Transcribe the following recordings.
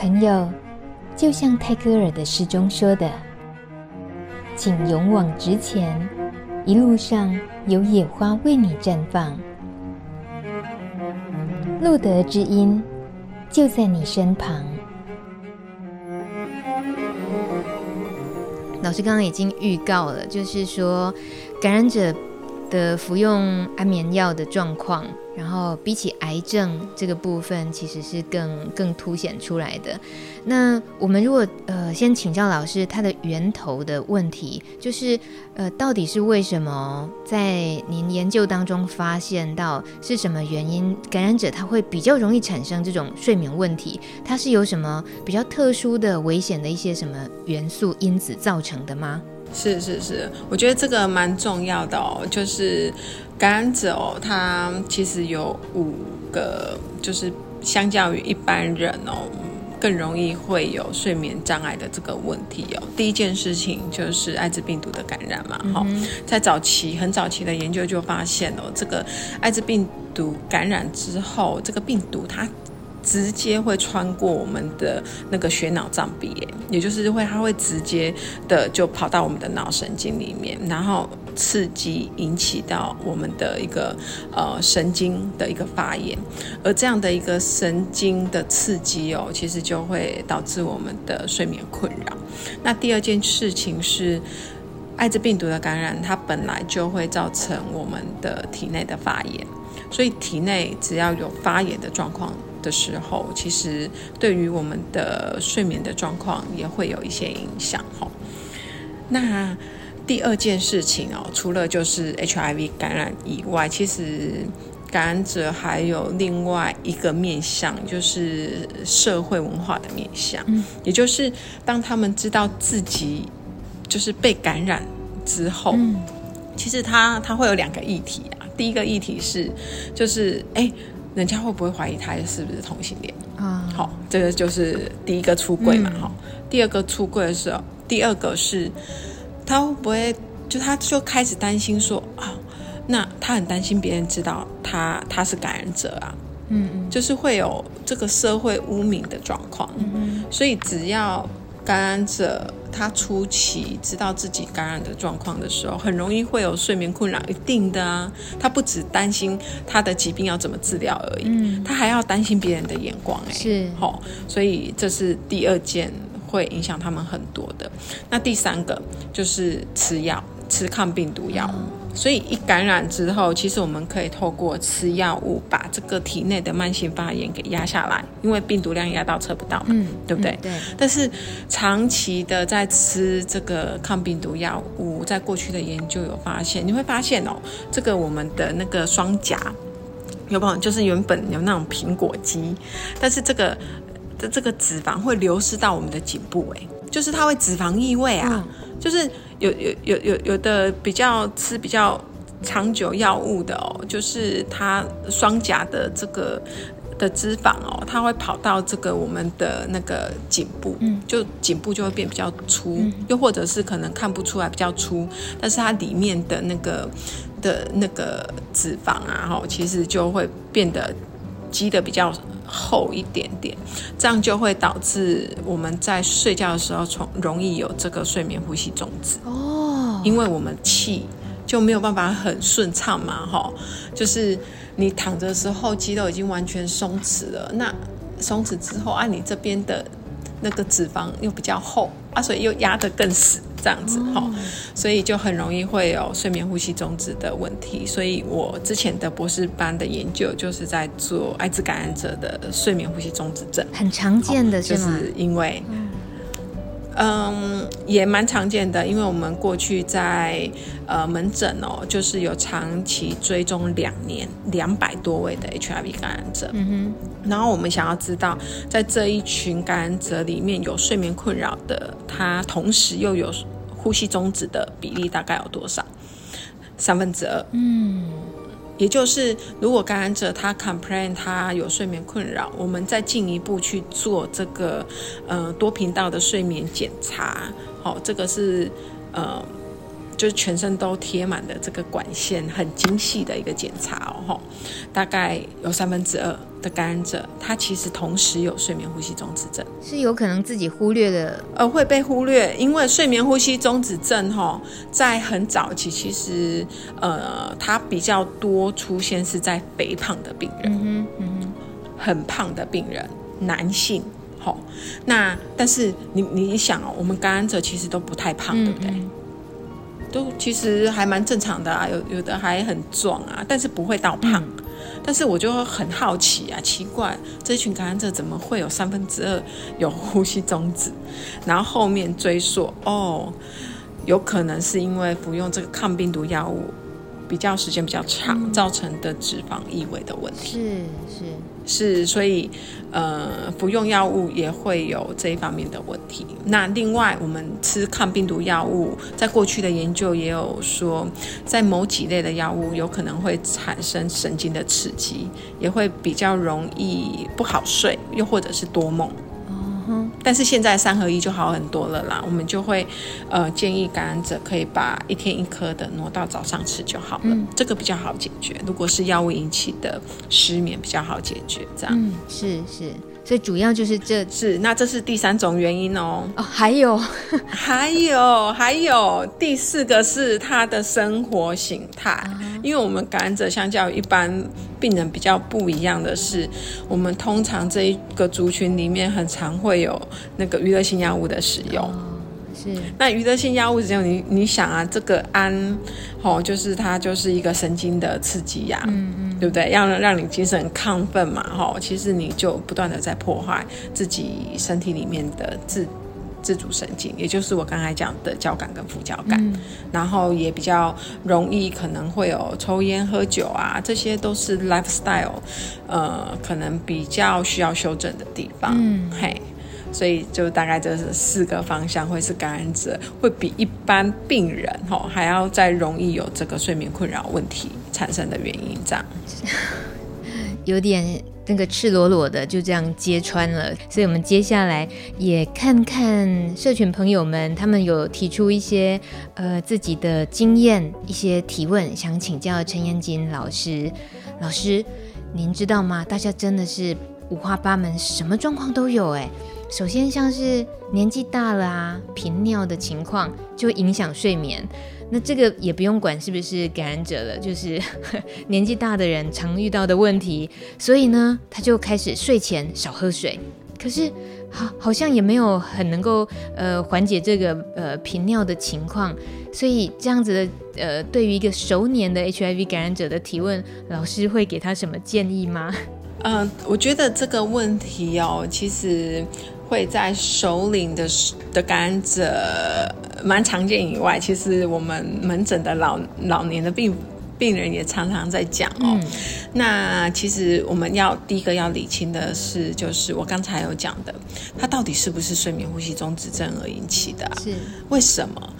朋友，就像泰戈尔的诗中说的：“请勇往直前，一路上有野花为你绽放，路德之音就在你身旁。”老师刚刚已经预告了，就是说感染者的服用安眠药的状况。然后比起癌症这个部分，其实是更更凸显出来的。那我们如果呃先请教老师，它的源头的问题，就是呃到底是为什么在您研究当中发现到是什么原因，感染者他会比较容易产生这种睡眠问题？它是有什么比较特殊的危险的一些什么元素因子造成的吗？是是是，我觉得这个蛮重要的哦，就是。感染者哦，他其实有五个，就是相较于一般人哦，更容易会有睡眠障碍的这个问题哦。第一件事情就是艾滋病毒的感染嘛，哈、嗯，在早期很早期的研究就发现哦，这个艾滋病毒感染之后，这个病毒它。直接会穿过我们的那个血脑障壁，也就是会，它会直接的就跑到我们的脑神经里面，然后刺激引起到我们的一个呃神经的一个发炎，而这样的一个神经的刺激哦，其实就会导致我们的睡眠困扰。那第二件事情是，艾滋病毒的感染，它本来就会造成我们的体内的发炎，所以体内只要有发炎的状况。的时候，其实对于我们的睡眠的状况也会有一些影响哈。那第二件事情哦，除了就是 HIV 感染以外，其实感染者还有另外一个面向，就是社会文化的面向。嗯，也就是当他们知道自己就是被感染之后，嗯，其实他他会有两个议题啊。第一个议题是，就是哎。人家会不会怀疑他是不是同性恋啊？好、哦，这个就是第一个出柜嘛。哈、嗯，第二个出柜的时候，第二个是他会不会就他就开始担心说啊，那他很担心别人知道他他是感染者啊。嗯嗯，就是会有这个社会污名的状况。嗯嗯，所以只要感染者。他初期知道自己感染的状况的时候，很容易会有睡眠困扰，一定的啊。他不只担心他的疾病要怎么治疗而已，嗯，他还要担心别人的眼光，哎，是，好、哦，所以这是第二件会影响他们很多的。那第三个就是吃药，吃抗病毒药物。嗯所以一感染之后，其实我们可以透过吃药物把这个体内的慢性发炎给压下来，因为病毒量压到测不到嘛，嗯，对不对？嗯、对。但是长期的在吃这个抗病毒药物，在过去的研究有发现，你会发现哦，这个我们的那个双颊有没有？就是原本有那种苹果肌，但是这个的这个脂肪会流失到我们的颈部，哎，就是它会脂肪异味啊，嗯、就是。有有有有有的比较吃比较长久药物的哦，就是它双颊的这个的脂肪哦，它会跑到这个我们的那个颈部，嗯，就颈部就会变比较粗，嗯，又或者是可能看不出来比较粗，但是它里面的那个的那个脂肪啊，哈，其实就会变得积的比较。厚一点点，这样就会导致我们在睡觉的时候，从容易有这个睡眠呼吸中止哦，因为我们气就没有办法很顺畅嘛，哈，就是你躺着的时候，肌肉已经完全松弛了，那松弛之后，啊，你这边的那个脂肪又比较厚啊，所以又压得更死。这样子哈，所以就很容易会有睡眠呼吸中止的问题。所以我之前的博士班的研究就是在做艾滋感染者的睡眠呼吸中止症，很常见的是吗？就是因为。嗯，也蛮常见的，因为我们过去在呃门诊哦，就是有长期追踪两年两百多位的 HIV 感染者，嗯哼，然后我们想要知道，在这一群感染者里面有睡眠困扰的，他同时又有呼吸中止的比例大概有多少？三分之二，嗯。也就是，如果感染者他 complain 他有睡眠困扰，我们再进一步去做这个呃多频道的睡眠检查，好、这个是呃就是全身都贴满的这个管线，很精细的一个检查哦，大概有三分之二的感染者，他其实同时有睡眠呼吸中止症，是有可能自己忽略的，呃，会被忽略，因为睡眠呼吸中止症哈，在很早期其实呃，它比较多出现是在肥胖的病人，嗯哼，嗯哼，很胖的病人，男性，好，那但是你你想哦，我们感染者其实都不太胖，嗯嗯对不对？都其实还蛮正常的啊，有有的还很壮啊，但是不会到胖。嗯、但是我就很好奇啊，奇怪，这群感染者怎么会有三分之二有呼吸中止？然后后面追溯，哦，有可能是因为服用这个抗病毒药物比较时间比较长，嗯、造成的脂肪异味的问题。是是。是，所以，呃，服用药物也会有这一方面的问题。那另外，我们吃抗病毒药物，在过去的研究也有说，在某几类的药物有可能会产生神经的刺激，也会比较容易不好睡，又或者是多梦。但是现在三合一就好很多了啦，我们就会呃建议感染者可以把一天一颗的挪到早上吃就好了，嗯、这个比较好解决。如果是药物引起的失眠，比较好解决，这样。嗯，是是。所以主要就是这是，那这是第三种原因哦。哦，还有，还有，还有第四个是他的生活形态。Uh. 因为我们感染者相较于一般病人比较不一样的是，我们通常这一个族群里面很常会有那个娱乐性药物的使用。Uh. 是，那娱乐性药物只有你你想啊，这个安，哦，就是它就是一个神经的刺激呀、啊，嗯嗯，对不对？要让你精神亢奋嘛，哈，其实你就不断的在破坏自己身体里面的自自主神经，也就是我刚才讲的交感跟副交感，嗯、然后也比较容易可能会有抽烟喝酒啊，这些都是 lifestyle，呃，可能比较需要修正的地方，嗯，嘿。所以就大概这是四个方向，会是感染者会比一般病人哈还要再容易有这个睡眠困扰问题产生的原因，这样 有点那个赤裸裸的就这样揭穿了。所以我们接下来也看看社群朋友们，他们有提出一些呃自己的经验，一些提问，想请教陈彦金老师。老师，您知道吗？大家真的是五花八门，什么状况都有哎。首先，像是年纪大了啊，频尿的情况就会影响睡眠。那这个也不用管是不是感染者了，就是 年纪大的人常遇到的问题。所以呢，他就开始睡前少喝水。可是好，好像也没有很能够呃缓解这个呃频尿的情况。所以这样子的呃，对于一个熟年的 HIV 感染者的提问，老师会给他什么建议吗？嗯、我觉得这个问题哦，其实。会在首领的的感染者蛮常见以外，其实我们门诊的老老年的病病人也常常在讲哦。嗯、那其实我们要第一个要理清的是，就是我刚才有讲的，它到底是不是睡眠呼吸中止症而引起的？是为什么？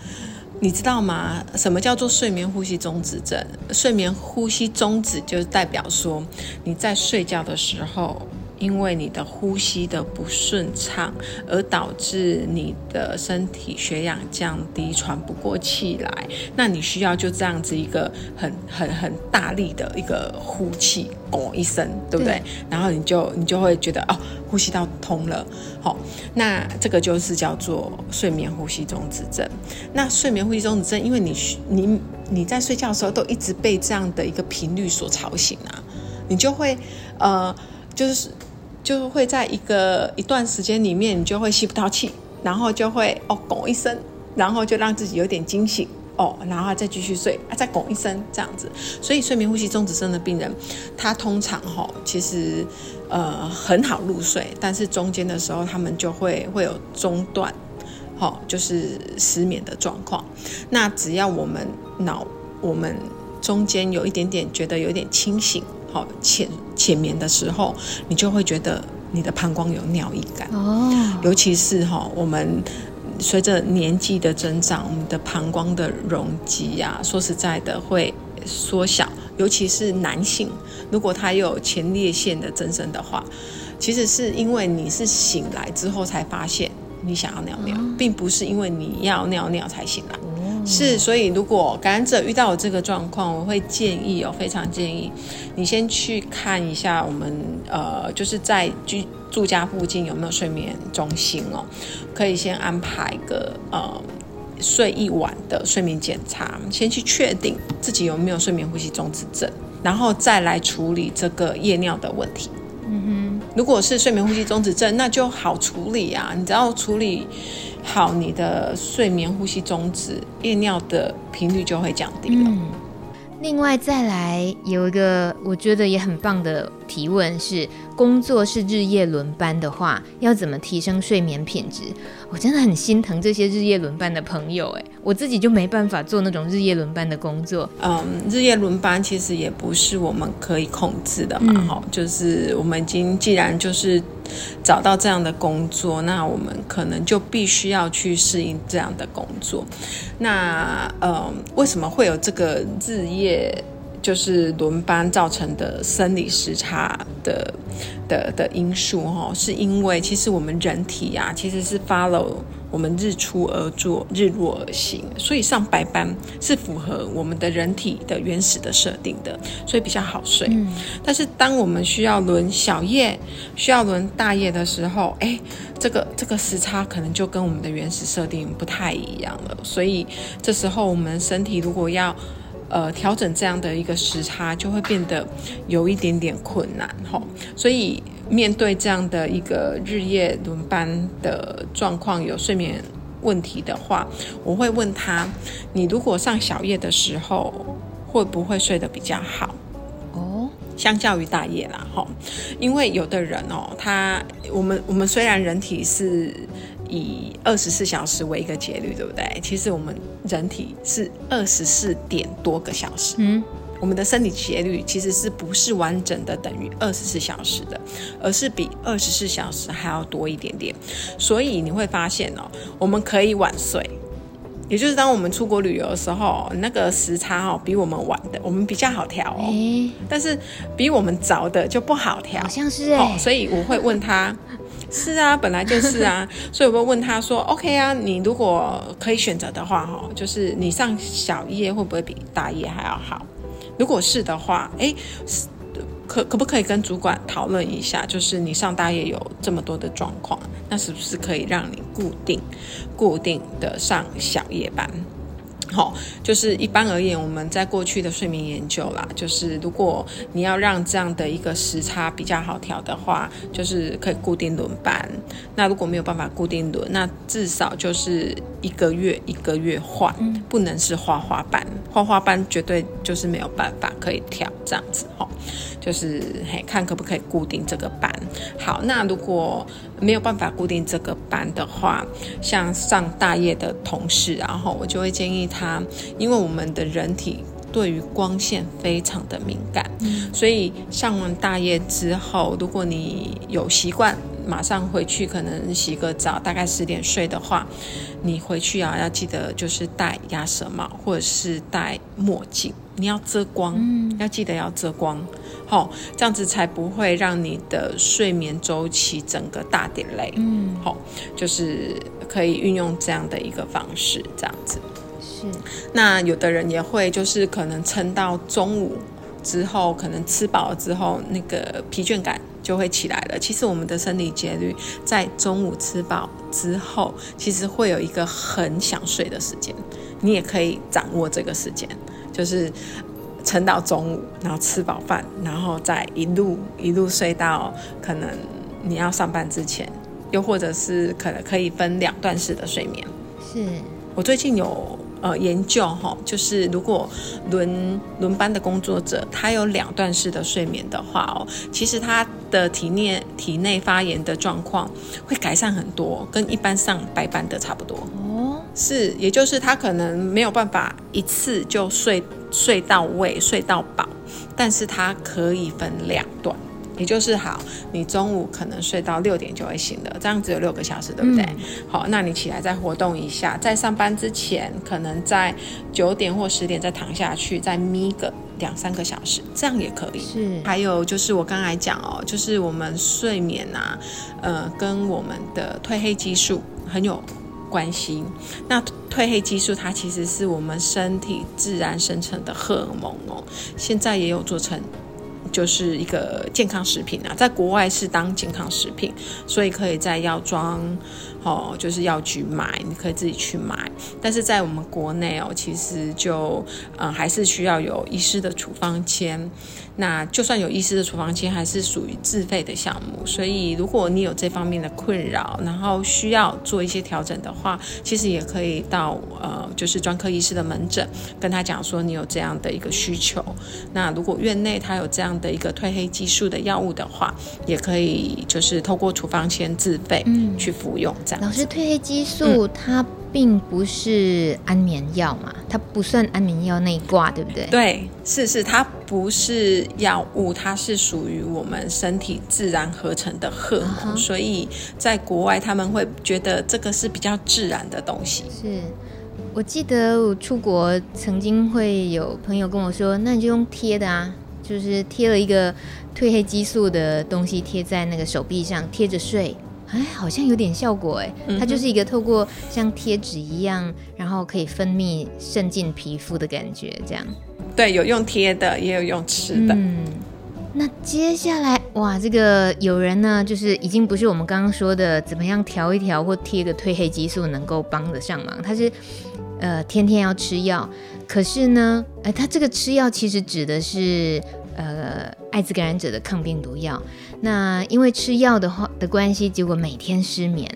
你知道吗？什么叫做睡眠呼吸中止症？睡眠呼吸中止就代表说你在睡觉的时候。因为你的呼吸的不顺畅，而导致你的身体血氧降低，喘不过气来，那你需要就这样子一个很很很大力的一个呼气，哦一声，对不对？对，然后你就你就会觉得哦，呼吸道通了，好，那这个就是叫做睡眠呼吸中止症。那睡眠呼吸中止症，因为你你你在睡觉的时候都一直被这样的一个频率所吵醒啊，你就会呃就是。就会在一个一段时间里面，你就会吸不到气，然后就会哦拱一声，然后就让自己有点惊醒哦，然后再继续睡，再拱一声这样子。所以睡眠呼吸中止症的病人，他通常哈、哦、其实呃很好入睡，但是中间的时候他们就会会有中断，好、哦、就是失眠的状况。那只要我们脑我们中间有一点点觉得有点清醒。好浅浅眠的时候，你就会觉得你的膀胱有尿意感哦。尤其是哈，我们随着年纪的增长，我们的膀胱的容积呀，说实在的会缩小。尤其是男性，如果他有前列腺的增生的话，其实是因为你是醒来之后才发现你想要尿尿，并不是因为你要尿尿才醒来。是，所以如果感染者遇到我这个状况，我会建议哦，非常建议你先去看一下我们呃，就是在居住家附近有没有睡眠中心哦，可以先安排个呃睡一晚的睡眠检查，先去确定自己有没有睡眠呼吸中止症，然后再来处理这个夜尿的问题。嗯哼，如果是睡眠呼吸中止症，那就好处理啊，你只要处理。好，你的睡眠呼吸中止，夜尿的频率就会降低了。嗯另外再来有一个我觉得也很棒的提问是：工作是日夜轮班的话，要怎么提升睡眠品质？我真的很心疼这些日夜轮班的朋友，诶，我自己就没办法做那种日夜轮班的工作。嗯，日夜轮班其实也不是我们可以控制的嘛，哈、嗯，就是我们已经既然就是找到这样的工作，那我们可能就必须要去适应这样的工作。那嗯，为什么会有这个日夜就是轮班造成的生理时差的的的因素？哈，是因为其实我们人体啊，其实是 follow。我们日出而作，日落而行，所以上白班是符合我们的人体的原始的设定的，所以比较好睡。嗯。但是当我们需要轮小夜、需要轮大夜的时候，哎，这个这个时差可能就跟我们的原始设定不太一样了。所以这时候我们身体如果要呃调整这样的一个时差，就会变得有一点点困难。吼，所以。面对这样的一个日夜轮班的状况，有睡眠问题的话，我会问他：你如果上小夜的时候，会不会睡得比较好？哦，相较于大夜啦，哈，因为有的人哦，他我们我们虽然人体是以二十四小时为一个节律，对不对？其实我们人体是二十四点多个小时。嗯。我们的生理节律其实是不是完整的等于二十四小时的，而是比二十四小时还要多一点点。所以你会发现哦，我们可以晚睡，也就是当我们出国旅游的时候，那个时差哦比我们晚的，我们比较好调哦。欸、但是比我们早的就不好调，好像是哎、欸。所以我会问他，是啊，本来就是啊。所以我会问他说，OK 啊，你如果可以选择的话，哈，就是你上小夜会不会比大夜还要好？如果是的话，诶，可可不可以跟主管讨论一下？就是你上大夜有这么多的状况，那是不是可以让你固定、固定的上小夜班？好，就是一般而言，我们在过去的睡眠研究啦，就是如果你要让这样的一个时差比较好调的话，就是可以固定轮班。那如果没有办法固定轮，那至少就是一个月一个月换，不能是花花班，花花班绝对就是没有办法可以调这样子哈。就是嘿，看可不可以固定这个班。好，那如果没有办法固定这个班的话，像上大夜的同事，然后我就会建议他，因为我们的人体对于光线非常的敏感，嗯，所以上完大夜之后，如果你有习惯马上回去，可能洗个澡，大概十点睡的话，你回去啊要记得就是戴鸭舌帽或者是戴墨镜。你要遮光，嗯，要记得要遮光，好，这样子才不会让你的睡眠周期整个大 delay，嗯，好，就是可以运用这样的一个方式，这样子是。那有的人也会就是可能撑到中午之后，可能吃饱了之后，那个疲倦感就会起来了。其实我们的生理节律在中午吃饱之后，其实会有一个很想睡的时间，你也可以掌握这个时间。就是撑到中午，然后吃饱饭，然后再一路一路睡到可能你要上班之前，又或者是可能可以分两段式的睡眠。是我最近有呃研究哈，就是如果轮轮班的工作者他有两段式的睡眠的话哦，其实他的体内体内发炎的状况会改善很多，跟一般上白班的差不多。哦是，也就是他可能没有办法一次就睡睡到位、睡到饱，但是他可以分两段，也就是好，你中午可能睡到六点就会醒了，这样只有六个小时，对不对？嗯、好，那你起来再活动一下，在上班之前，可能在九点或十点再躺下去，再眯个两三个小时，这样也可以。是，还有就是我刚才讲哦，就是我们睡眠啊，呃，跟我们的褪黑激素很有。关系。那褪黑激素它其实是我们身体自然生成的荷尔蒙哦，现在也有做成。就是一个健康食品啊，在国外是当健康食品，所以可以在药妆，哦，就是药局买，你可以自己去买。但是在我们国内哦，其实就呃还是需要有医师的处方签。那就算有医师的处方签，还是属于自费的项目。所以如果你有这方面的困扰，然后需要做一些调整的话，其实也可以到呃就是专科医师的门诊，跟他讲说你有这样的一个需求。那如果院内他有这样的一个褪黑激素的药物的话，也可以就是透过处方签自费去服用。这样、嗯、老师，褪黑激素它并不是安眠药嘛？它不算安眠药那一挂，对不对？对，是是，它不是药物，它是属于我们身体自然合成的荷尔蒙，uh -huh. 所以在国外他们会觉得这个是比较自然的东西。是。我记得我出国曾经会有朋友跟我说，那你就用贴的啊，就是贴了一个褪黑激素的东西贴在那个手臂上，贴着睡，哎，好像有点效果哎。它就是一个透过像贴纸一样，然后可以分泌渗进皮肤的感觉，这样。对，有用贴的，也有用吃的。嗯，那接下来哇，这个有人呢，就是已经不是我们刚刚说的怎么样调一调或贴个褪黑激素能够帮得上忙，他是。呃，天天要吃药，可是呢，哎，他这个吃药其实指的是呃艾滋感染者的抗病毒药。那因为吃药的话的关系，结果每天失眠，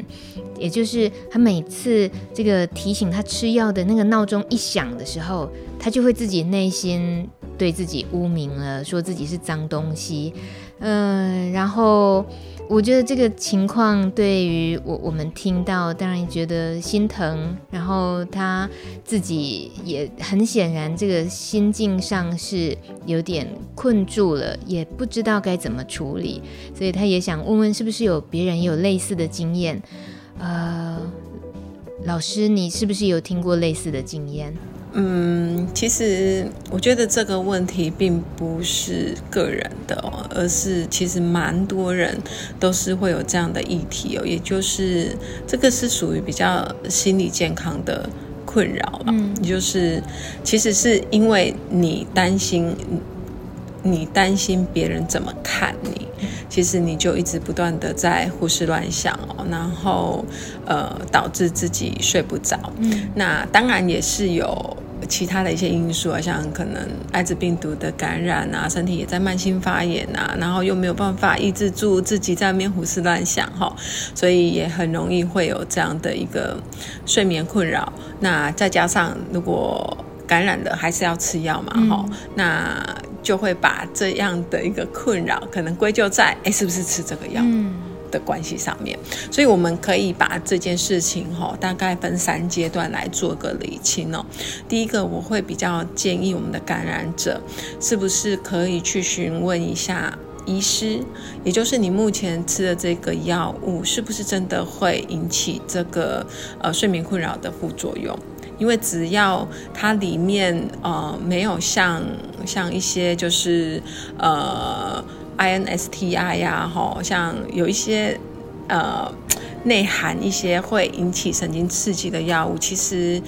也就是他每次这个提醒他吃药的那个闹钟一响的时候，他就会自己内心对自己污名了，说自己是脏东西，嗯、然后。我觉得这个情况对于我我们听到，当然觉得心疼，然后他自己也很显然，这个心境上是有点困住了，也不知道该怎么处理，所以他也想问问，是不是有别人有类似的经验？呃，老师，你是不是有听过类似的经验？嗯，其实我觉得这个问题并不是个人的哦，而是其实蛮多人都是会有这样的议题哦，也就是这个是属于比较心理健康的困扰吧。嗯，就是其实是因为你担心，你担心别人怎么看你，其实你就一直不断的在胡思乱想哦，然后呃导致自己睡不着。嗯，那当然也是有。其他的一些因素啊，像可能艾滋病毒的感染啊，身体也在慢性发炎啊，然后又没有办法抑制住自己在那边胡思乱想哈，所以也很容易会有这样的一个睡眠困扰。那再加上如果感染了，还是要吃药嘛哈、嗯，那就会把这样的一个困扰可能归咎在哎，是不是吃这个药？嗯的关系上面，所以我们可以把这件事情哈，大概分三阶段来做个理清哦。第一个，我会比较建议我们的感染者，是不是可以去询问一下医师，也就是你目前吃的这个药物，是不是真的会引起这个呃睡眠困扰的副作用？因为只要它里面呃没有像像一些就是呃。INSTI 呀，好像有一些呃内含一些会引起神经刺激的药物，其实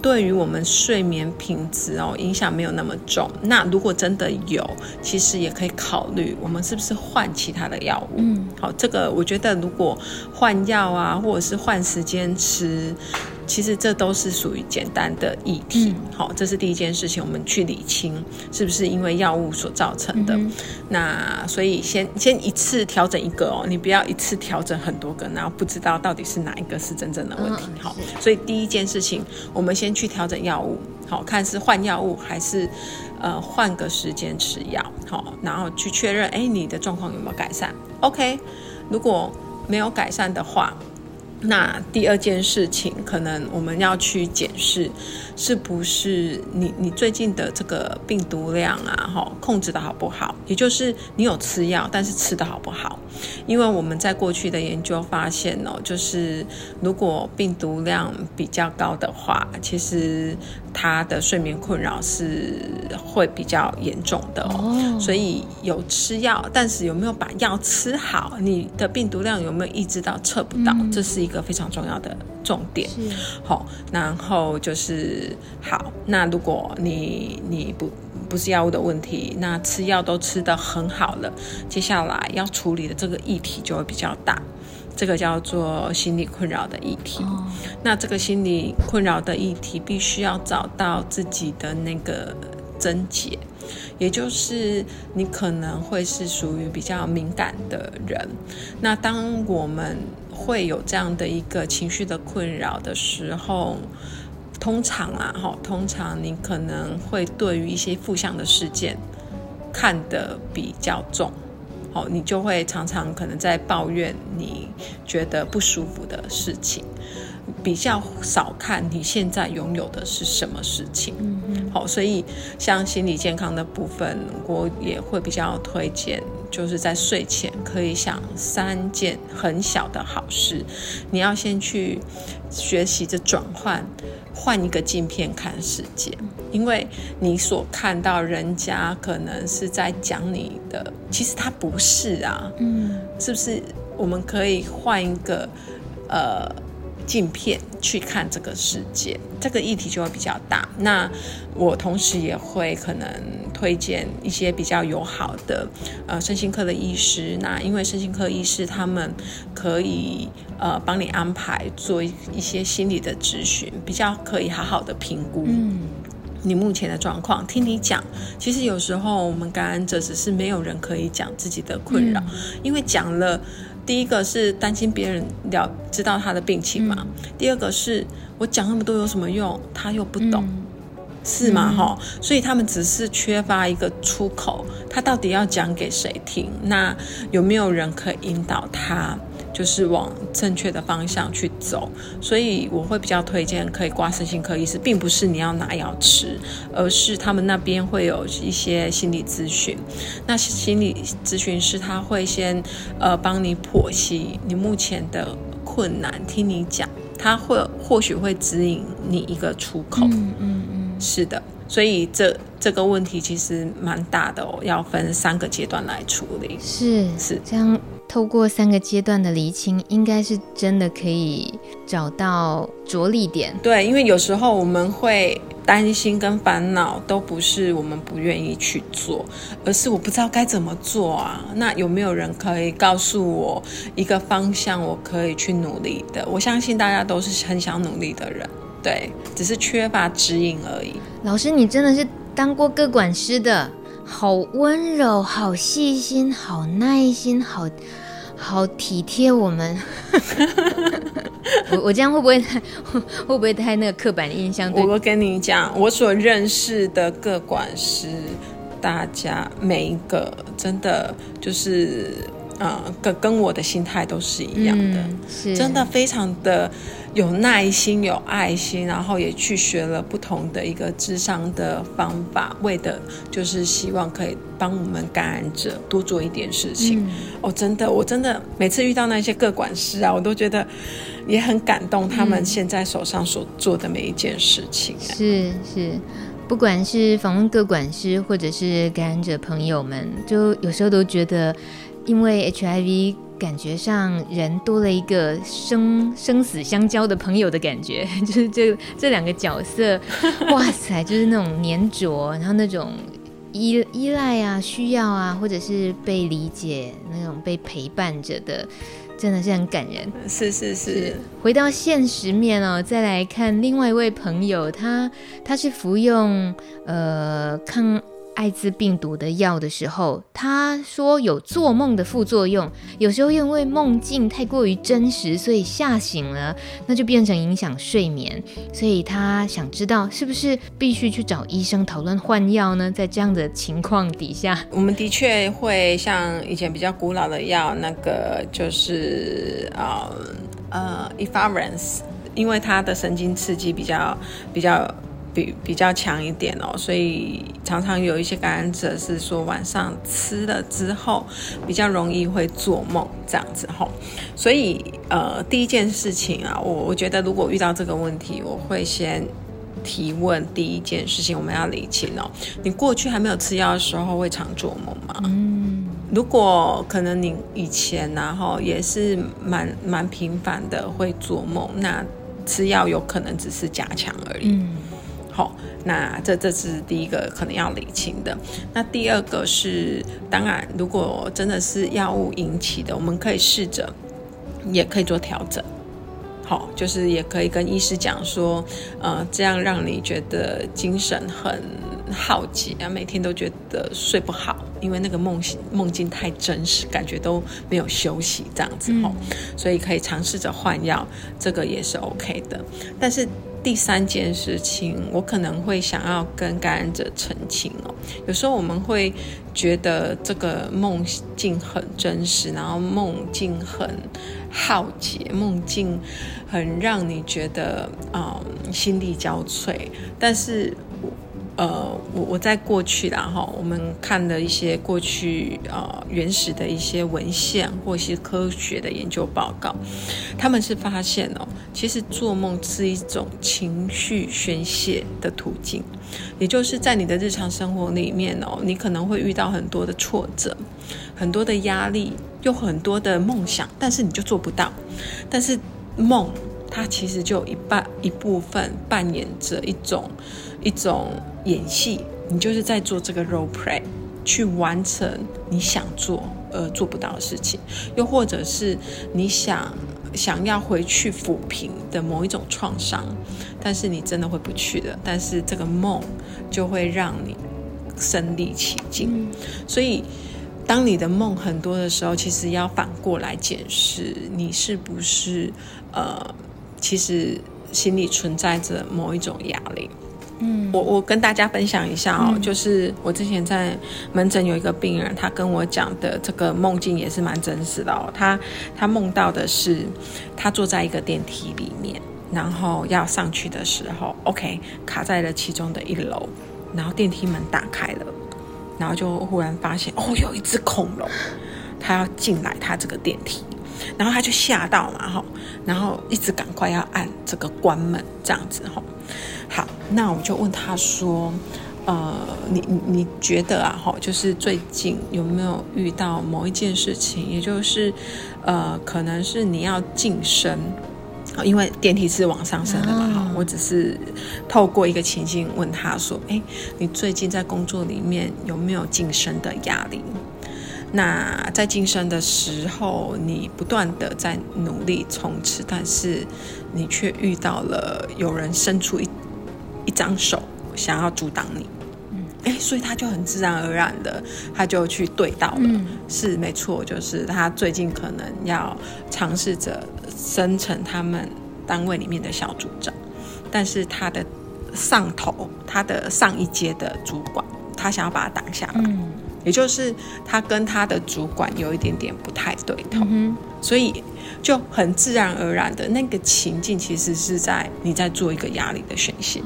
对于我们睡眠品质哦影响没有那么重。那如果真的有，其实也可以考虑我们是不是换其他的药物。嗯，好，这个我觉得如果换药啊，或者是换时间吃。其实这都是属于简单的议题，好、嗯，这是第一件事情，我们去理清是不是因为药物所造成的。嗯、那所以先先一次调整一个哦，你不要一次调整很多个，然后不知道到底是哪一个是真正的问题。好、嗯，所以第一件事情，我们先去调整药物，好，看是换药物还是呃换个时间吃药，好，然后去确认，哎，你的状况有没有改善？OK，如果没有改善的话。那第二件事情，可能我们要去检视，是不是你你最近的这个病毒量啊，哈，控制的好不好？也就是你有吃药，但是吃的好不好？因为我们在过去的研究发现哦，就是如果病毒量比较高的话，其实他的睡眠困扰是会比较严重的哦。所以有吃药，但是有没有把药吃好？你的病毒量有没有抑制到测不到？这是一个。非常重要的重点。是，好，然后就是好。那如果你你不不是药物的问题，那吃药都吃得很好了，接下来要处理的这个议题就会比较大。这个叫做心理困扰的议题。那这个心理困扰的议题，必须要找到自己的那个症结，也就是你可能会是属于比较敏感的人。那当我们会有这样的一个情绪的困扰的时候，通常啊，哈，通常你可能会对于一些负向的事件看得比较重。哦，你就会常常可能在抱怨你觉得不舒服的事情，比较少看你现在拥有的是什么事情。好，所以像心理健康的部分，我也会比较推荐，就是在睡前可以想三件很小的好事，你要先去学习着转换。换一个镜片看世界，因为你所看到人家可能是在讲你的，其实他不是啊，嗯，是不是？我们可以换一个呃镜片去看这个世界，这个议题就会比较大。那我同时也会可能推荐一些比较友好的呃身心科的医师，那因为身心科医师他们可以。呃，帮你安排做一些心理的咨询，比较可以好好的评估你目前的状况。听你讲，其实有时候我们感染者只是没有人可以讲自己的困扰，嗯、因为讲了，第一个是担心别人了知道他的病情嘛，嗯、第二个是我讲那么多有什么用？他又不懂，嗯、是吗？哈、嗯，所以他们只是缺乏一个出口，他到底要讲给谁听？那有没有人可以引导他？就是往正确的方向去走，所以我会比较推荐可以挂身心科医师，并不是你要拿药吃，而是他们那边会有一些心理咨询。那心理咨询师他会先呃帮你剖析你目前的困难，听你讲，他会或许会指引你一个出口。嗯嗯嗯，是的，所以这这个问题其实蛮大的哦，要分三个阶段来处理。是是这样。透过三个阶段的厘清，应该是真的可以找到着力点。对，因为有时候我们会担心跟烦恼，都不是我们不愿意去做，而是我不知道该怎么做啊。那有没有人可以告诉我一个方向，我可以去努力的？我相信大家都是很想努力的人，对，只是缺乏指引而已。老师，你真的是当过个管师的，好温柔，好细心，好耐心，好。好体贴我们，我我这样会不会太 会不会太那个刻板印象？我跟你讲，我所认识的各管师，大家每一个真的就是，呃，跟跟我的心态都是一样的，嗯、是真的非常的。有耐心、有爱心，然后也去学了不同的一个智商的方法，为的就是希望可以帮我们感染者多做一点事情。嗯、哦，真的，我真的每次遇到那些个管师啊，我都觉得也很感动，他们现在手上所做的每一件事情。嗯、是是，不管是访问个管师，或者是感染者朋友们，就有时候都觉得，因为 HIV。感觉上人多了一个生生死相交的朋友的感觉，就是这这两个角色，哇塞，就是那种黏着，然后那种依依赖啊、需要啊，或者是被理解那种被陪伴着的，真的是很感人。是是是，是。回到现实面哦，再来看另外一位朋友，他他是服用呃抗。艾滋病毒的药的时候，他说有做梦的副作用，有时候因为梦境太过于真实，所以吓醒了，那就变成影响睡眠。所以他想知道是不是必须去找医生讨论换药呢？在这样的情况底下，我们的确会像以前比较古老的药，那个就是呃呃 e f a r e n c e 因为它的神经刺激比较比较。比比较强一点哦，所以常常有一些感染者是说晚上吃了之后比较容易会做梦这样子吼，所以呃第一件事情啊，我我觉得如果遇到这个问题，我会先提问第一件事情我们要理清哦，你过去还没有吃药的时候会常做梦吗？嗯，如果可能你以前然后也是蛮蛮频繁的会做梦，那吃药有可能只是加强而已。嗯，好，那这这是第一个可能要理清的。那第二个是，当然如果真的是药物引起的，我们可以试着也可以做调整。好，就是也可以跟医师讲说，呃，这样让你觉得精神很耗竭啊，每天都觉得睡不好，因为那个梦梦境太真实，感觉都没有休息这样子哦，嗯，所以可以尝试着换药，这个也是 OK 的。但是第三件事情，我可能会想要跟感染者澄清哦，有时候我们会觉得这个梦境很真实，然后梦境很浩劫，梦境很让你觉得嗯心力交瘁，但是。呃，我我在过去然后我们看了一些过去呃原始的一些文献或是科学的研究报告，他们是发现哦，其实做梦是一种情绪宣泄的途径，也就是在你的日常生活里面哦，你可能会遇到很多的挫折，很多的压力，有很多的梦想，但是你就做不到，但是梦它其实就一半一部分扮演着一种一种。演戏，你就是在做这个 role play，去完成你想做而做不到的事情，又或者是你想想要回去抚平的某一种创伤，但是你真的回不去的，但是这个梦就会让你身临其境。所以，当你的梦很多的时候，其实要反过来检视，你是不是呃，其实心里存在着某一种压力。嗯，我我跟大家分享一下哦，嗯、就是我之前在门诊有一个病人，他跟我讲的这个梦境也是蛮真实的哦。他他梦到的是他坐在一个电梯里面，然后要上去的时候，OK 卡在了其中的一楼，然后电梯门打开了，然后就忽然发现哦，有一只恐龙，他要进来他这个电梯，然后他就吓到嘛吼，然后一直赶快要按这个关门这样子哈。好，那我就问他说，呃，你你你觉得啊，哈，就是最近有没有遇到某一件事情，也就是，呃，可能是你要晋升，因为电梯是往上升的嘛，哈，我只是透过一个情境问他说，哎，你最近在工作里面有没有晋升的压力？那在晋升的时候，你不断的在努力冲刺，但是你却遇到了有人伸出一一张手想要阻挡你，嗯，哎，所以他就很自然而然的，他就去对到了，嗯、是没错，就是他最近可能要尝试着生成他们单位里面的小组长，但是他的上头，他的上一阶的主管，他想要把他挡下来，嗯、也就是他跟他的主管有一点点不太对头，嗯、所以。就很自然而然的那个情境，其实是在你在做一个压力的宣泄。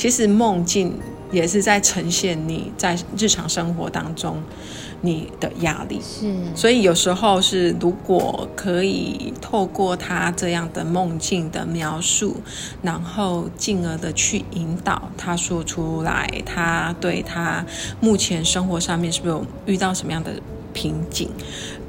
其实梦境也是在呈现你在日常生活当中你的压力。是，所以有时候是如果可以透过他这样的梦境的描述，然后进而的去引导他说出来，他对他目前生活上面是不是有遇到什么样的瓶颈，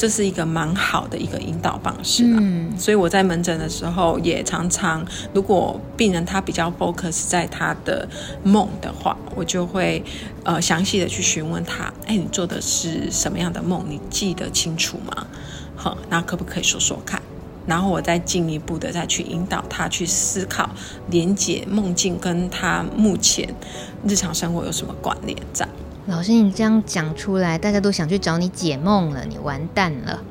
这是一个蛮好的一个引导方式。嗯，所以我在门诊的时候也常常，如果病人他比较 focus 在他的梦的话，我就会呃详细的去询问他，哎，你做的是什么样的梦？你记得清楚吗？好，那可不可以说说看？然后我再进一步的再去引导他去思考，连接梦境跟他目前日常生活有什么关联在？老师，你这样讲出来，大家都想去找你解梦了，你完蛋了。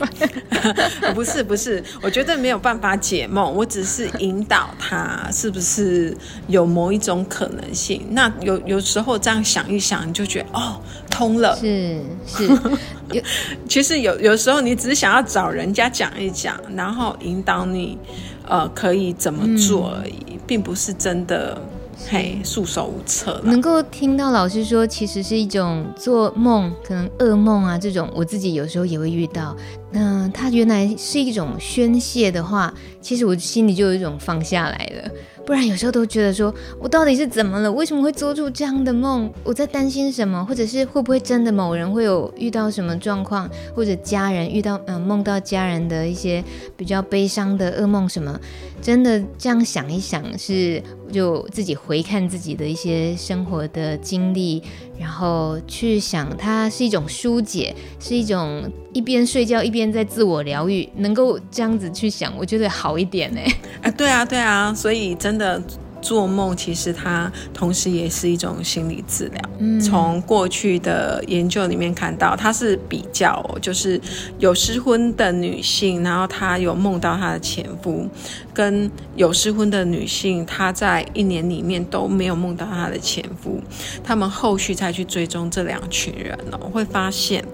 不是不是，我觉得没有办法解梦，我只是引导他是不是有某一种可能性。那有有时候这样想一想，你就觉得哦，通了。是是，有其实有有时候你只是想要找人家讲一讲，然后引导你呃可以怎么做而已，嗯、并不是真的。嘿，束手无策。能够听到老师说，其实是一种做梦，可能噩梦啊这种，我自己有时候也会遇到。嗯、呃，它原来是一种宣泄的话，其实我心里就有一种放下来了。不然有时候都觉得说，我到底是怎么了？为什么会做出这样的梦？我在担心什么？或者是会不会真的某人会有遇到什么状况，或者家人遇到嗯、梦到家人的一些比较悲伤的噩梦什么？真的这样想一想，是就自己回看自己的一些生活的经历，然后去想它是一种疏解，是一种一边睡觉一边在自我疗愈，能够这样子去想，我觉得好一点呢。哎，对啊，对啊，所以真的。做梦其实它同时也是一种心理治疗。嗯，从过去的研究里面看到，它是比较，就是有失婚的女性，然后她有梦到她的前夫，跟有失婚的女性，她在一年里面都没有梦到她的前夫，他们后续再去追踪这两群人哦，会发现，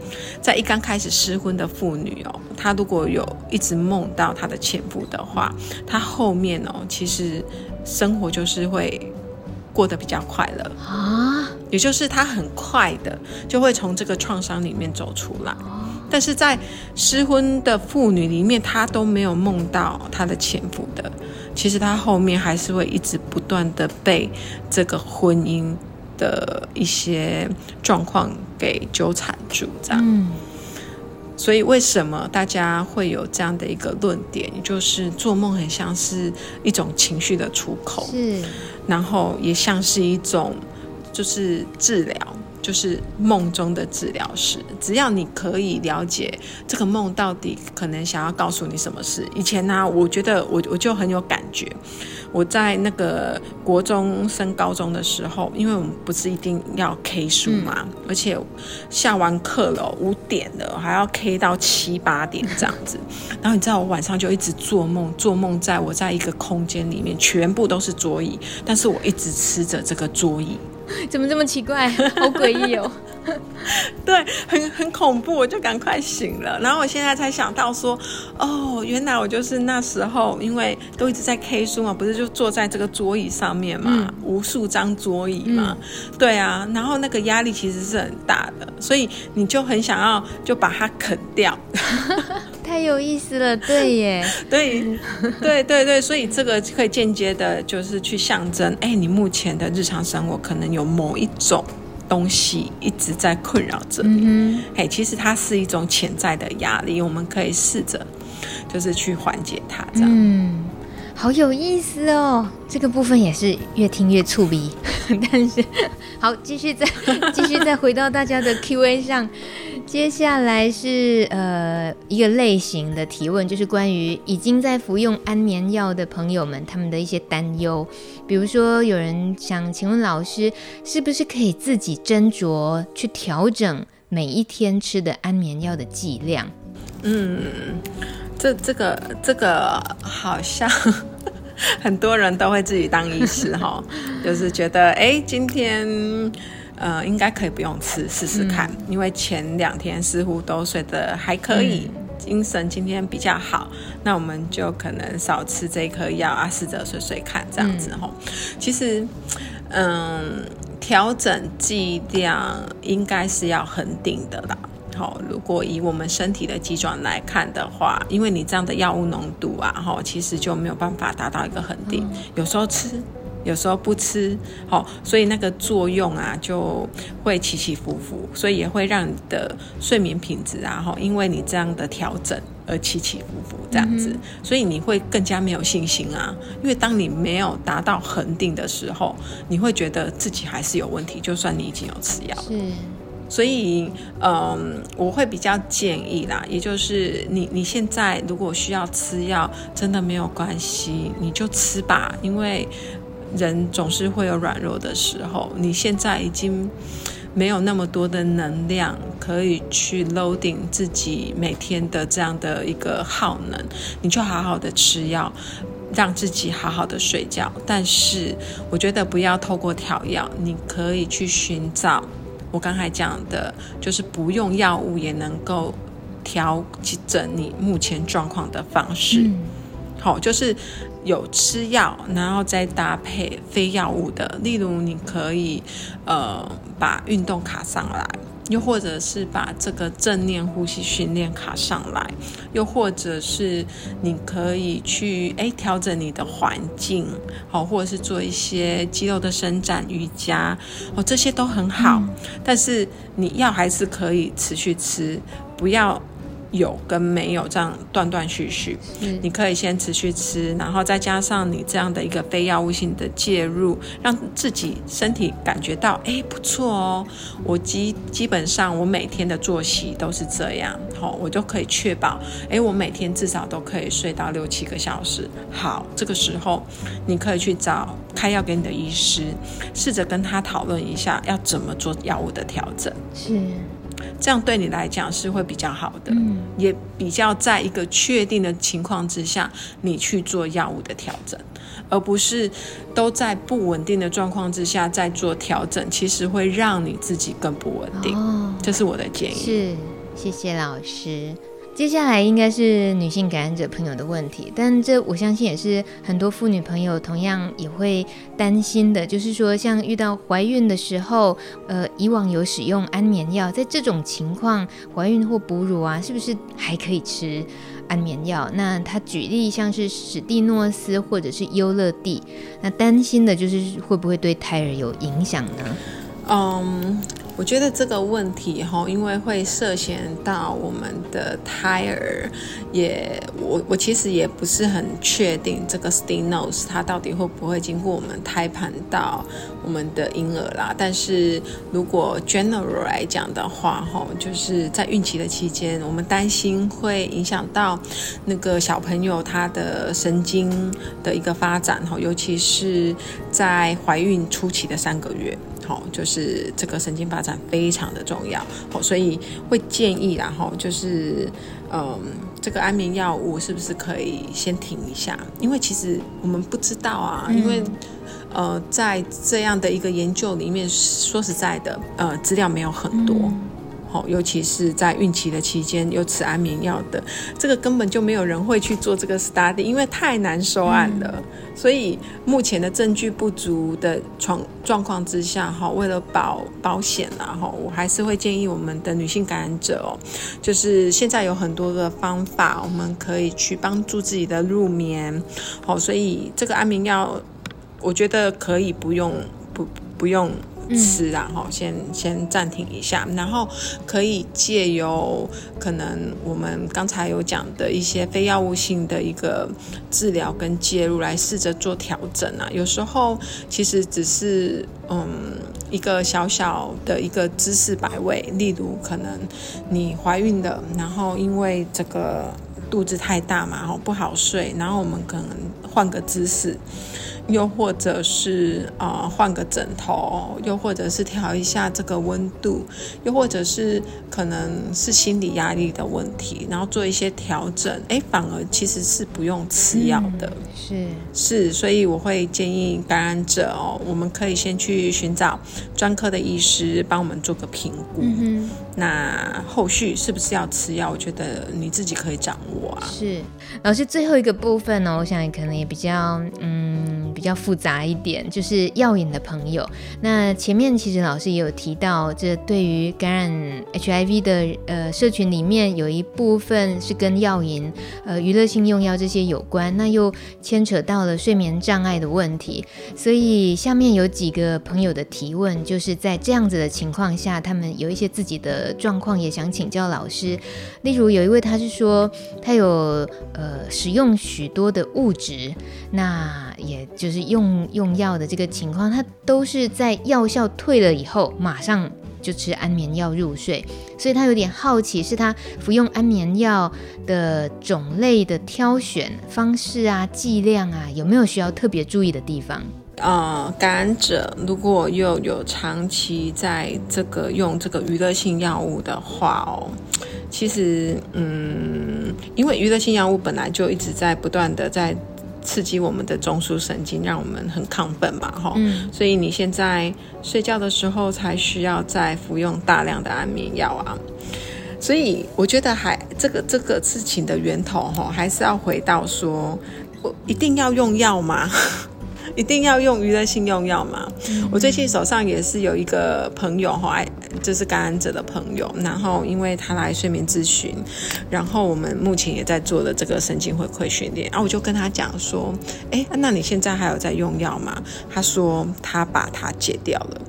在一刚开始失婚的妇女哦，她如果有一直梦到她的前夫的话，她后面哦，其实。生活就是会过得比较快乐啊，也就是他很快的就会从这个创伤里面走出来。但是在失婚的妇女里面，她都没有梦到她的前夫的，其实她后面还是会一直不断的被这个婚姻的一些状况给纠缠住，这样。嗯所以，为什么大家会有这样的一个论点？就是做梦很像是一种情绪的出口，是，然后也像是一种就是治疗。就是梦中的治疗师，只要你可以了解这个梦到底可能想要告诉你什么事。以前呢、啊，我觉得我我就很有感觉。我在那个国中升高中的时候，因为我们不是一定要 K 书嘛，嗯、而且下完课了五点了，还要 K 到七八点这样子。然后你知道，我晚上就一直做梦，做梦在我在一个空间里面，全部都是桌椅，但是我一直吃着这个桌椅。怎么这么奇怪？好诡异哦！对，很很恐怖，我就赶快醒了。然后我现在才想到说，哦，原来我就是那时候，因为都一直在 K 书嘛，不是就坐在这个桌椅上面嘛，嗯、无数张桌椅嘛，嗯、对啊。然后那个压力其实是很大的，所以你就很想要就把它啃掉。太有意思了，对耶，对，对对对，所以这个可以间接的，就是去象征，哎，你目前的日常生活可能有某一种东西一直在困扰着你，嗯哼，哎，其实它是一种潜在的压力，我们可以试着就是去缓解它，这样，嗯，好有意思哦，这个部分也是越听越触鼻，但是好，继续再 继续再回到大家的 Q&A 上。接下来是呃一个类型的提问，就是关于已经在服用安眠药的朋友们他们的一些担忧。比如说，有人想请问老师，是不是可以自己斟酌去调整每一天吃的安眠药的剂量？嗯，这这个这个好像 很多人都会自己当医师哈，就是觉得哎今天。呃，应该可以不用吃，试试看，嗯、因为前两天似乎都睡得还可以，嗯、精神今天比较好，那我们就可能少吃这颗药啊，试着睡睡看这样子吼。嗯、其实，嗯，调整剂量应该是要恒定的啦。好，如果以我们身体的机转来看的话，因为你这样的药物浓度啊，哈，其实就没有办法达到一个恒定，嗯、有时候吃。有时候不吃，好，所以那个作用啊就会起起伏伏，所以也会让你的睡眠品质啊，哈，因为你这样的调整而起起伏伏这样子，嗯、所以你会更加没有信心啊。因为当你没有达到恒定的时候，你会觉得自己还是有问题，就算你已经有吃药。是，所以嗯，我会比较建议啦，也就是你你现在如果需要吃药，真的没有关系，你就吃吧，因为。人总是会有软弱的时候，你现在已经没有那么多的能量可以去 loading 自己每天的这样的一个耗能，你就好好的吃药，让自己好好的睡觉。但是我觉得不要透过调药，你可以去寻找我刚才讲的，就是不用药物也能够调整你目前状况的方式。嗯、好，就是。有吃药，然后再搭配非药物的，例如你可以呃把运动卡上来，又或者是把这个正念呼吸训练卡上来，又或者是你可以去诶调整你的环境，好，或者是做一些肌肉的伸展、瑜伽，哦，这些都很好。但是你药还是可以持续吃，不要。有跟没有这样断断续续，嗯，你可以先持续吃，然后再加上你这样的一个非药物性的介入，让自己身体感觉到，哎，不错哦，我基基本上我每天的作息都是这样，好，我就可以确保，哎，我每天至少都可以睡到六七个小时。好，这个时候你可以去找开药给你的医师，试着跟他讨论一下要怎么做药物的调整。是。这样对你来讲是会比较好的，嗯，也比较在一个确定的情况之下，你去做药物的调整，而不是都在不稳定的状况之下再做调整，其实会让你自己更不稳定。哦，这是我的建议。是，谢谢老师。接下来应该是女性感染者朋友的问题，但这我相信也是很多妇女朋友同样也会担心的，就是说像遇到怀孕的时候，呃，以往有使用安眠药，在这种情况怀孕或哺乳啊，是不是还可以吃安眠药？那他举例像是史蒂诺斯或者是优乐蒂，那担心的就是会不会对胎儿有影响呢？嗯。我觉得这个问题哈，因为会涉嫌到我们的胎儿，也我我其实也不是很确定这个 Stenose 它到底会不会经过我们胎盘到我们的婴儿啦。但是如果 general 来讲的话，哈，就是在孕期的期间，我们担心会影响到那个小朋友他的神经的一个发展哈，尤其是在怀孕初期的三个月。好，就是这个神经发展非常的重要，哦，所以会建议，然后就是，嗯，这个安眠药物是不是可以先停一下？因为其实我们不知道啊，因为，呃，在这样的一个研究里面，说实在的，呃，资料没有很多。尤其是在孕期的期间有吃安眠药的，这个根本就没有人会去做这个 study，因为太难收案了。嗯、所以目前的证据不足的状状况之下，哈，为了保保险啊，哈，我还是会建议我们的女性感染者哦，就是现在有很多个方法，我们可以去帮助自己的入眠。好，所以这个安眠药，我觉得可以不用不不用。吃啊，哈，先先暂停一下，然后可以借由可能我们刚才有讲的一些非药物性的一个治疗跟介入来试着做调整啊。有时候其实只是嗯一个小小的一个姿势摆位，例如可能你怀孕了，然后因为这个肚子太大嘛，哈，不好睡，然后我们可能换个姿势。又或者是啊、呃，换个枕头，又或者是调一下这个温度，又或者是可能是心理压力的问题，然后做一些调整，哎，反而其实是不用吃药的。嗯、是是，所以我会建议感染者哦，我们可以先去寻找专科的医师帮我们做个评估。嗯、那后续是不是要吃药？我觉得你自己可以掌握啊。是，老师最后一个部分呢，我想可能也比较嗯。比较复杂一点，就是药瘾的朋友。那前面其实老师也有提到，这对于感染 HIV 的呃社群里面有一部分是跟药瘾、呃娱乐性用药这些有关，那又牵扯到了睡眠障碍的问题。所以下面有几个朋友的提问，就是在这样子的情况下，他们有一些自己的状况，也想请教老师。例如有一位他是说，他有呃使用许多的物质，那也就。是用用药的这个情况，他都是在药效退了以后，马上就吃安眠药入睡，所以他有点好奇，是他服用安眠药的种类的挑选方式啊、剂量啊，有没有需要特别注意的地方？呃，感染者如果又有长期在这个用这个娱乐性药物的话哦，其实嗯，因为娱乐性药物本来就一直在不断的在。刺激我们的中枢神经，让我们很亢奋嘛，哈、嗯，所以你现在睡觉的时候才需要再服用大量的安眠药啊，所以我觉得还这个这个事情的源头哈，还是要回到说，我一定要用药吗？一定要用娱乐性用药吗？嗯、我最近手上也是有一个朋友哈，就是感染者的朋友，然后因为他来睡眠咨询，然后我们目前也在做的这个神经回馈训练，然后我就跟他讲说，哎，那你现在还有在用药吗？他说他把它戒掉了。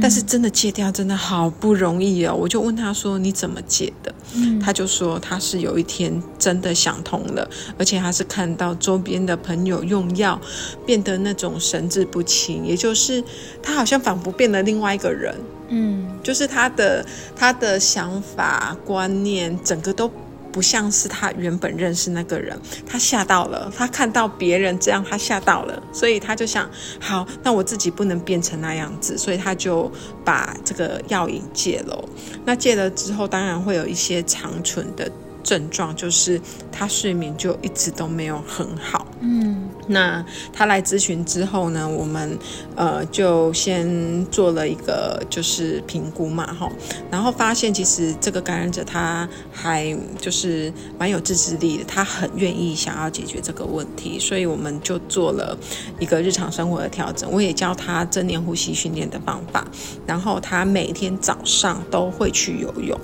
但是真的戒掉真的好不容易哦，我就问他说，你怎么戒的？嗯，他就说他是有一天真的想通了，而且他是看到周边的朋友用药变得那种神志不清，也就是他好像仿佛变了另外一个人，嗯，就是他的他的想法观念整个都。不像是他原本认识那个人，他吓到了，他看到别人这样，他吓到了，所以他就想，好，那我自己不能变成那样子，所以他就把这个药引戒了。那戒了之后，当然会有一些长存的症状，就是他睡眠就一直都没有很好。嗯。那他来咨询之后呢，我们呃就先做了一个就是评估嘛，哈，然后发现其实这个感染者他还就是蛮有自制力的，他很愿意想要解决这个问题，所以我们就做了一个日常生活的调整。我也教他正念呼吸训练的方法，然后他每天早上都会去游泳，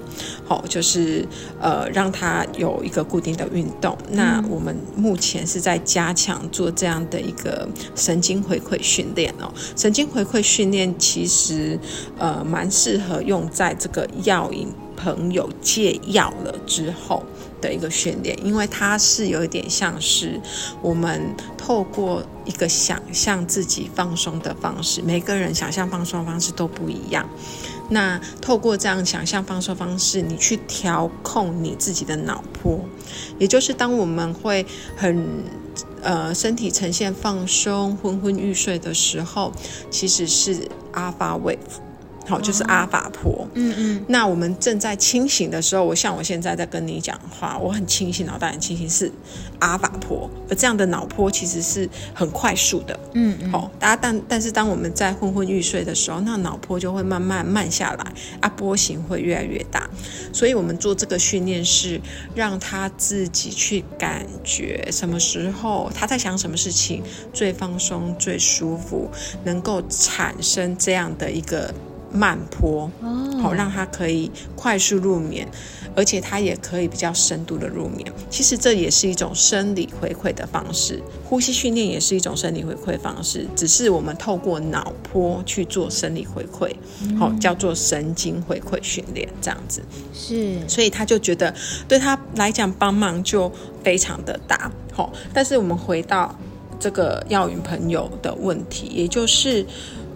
好，就是呃让他有一个固定的运动。那我们目前是在加强做。这样的一个神经回馈训练哦，神经回馈训练其实呃蛮适合用在这个药瘾朋友戒药了之后的一个训练，因为它是有一点像是我们透过一个想象自己放松的方式，每个人想象放松的方式都不一样。那透过这样想象放松方式，你去调控你自己的脑波，也就是当我们会很。呃，身体呈现放松、昏昏欲睡的时候，其实是阿尔法波。好，就是阿法波。嗯嗯。那我们正在清醒的时候，我像我现在在跟你讲话，我很清醒，脑袋很清醒，是阿法波。而这样的脑波其实是很快速的。嗯嗯。好，大家但但是当我们在昏昏欲睡的时候，那脑波就会慢慢慢下来，啊，波形会越来越大。所以我们做这个训练是让他自己去感觉什么时候他在想什么事情最放松、最舒服，能够产生这样的一个。慢坡，好，让他可以快速入眠，而且他也可以比较深度的入眠。其实这也是一种生理回馈的方式，呼吸训练也是一种生理回馈方式，只是我们透过脑波去做生理回馈，好，叫做神经回馈训练，这样子是，所以他就觉得对他来讲帮忙就非常的大，好，但是我们回到这个药云朋友的问题，也就是。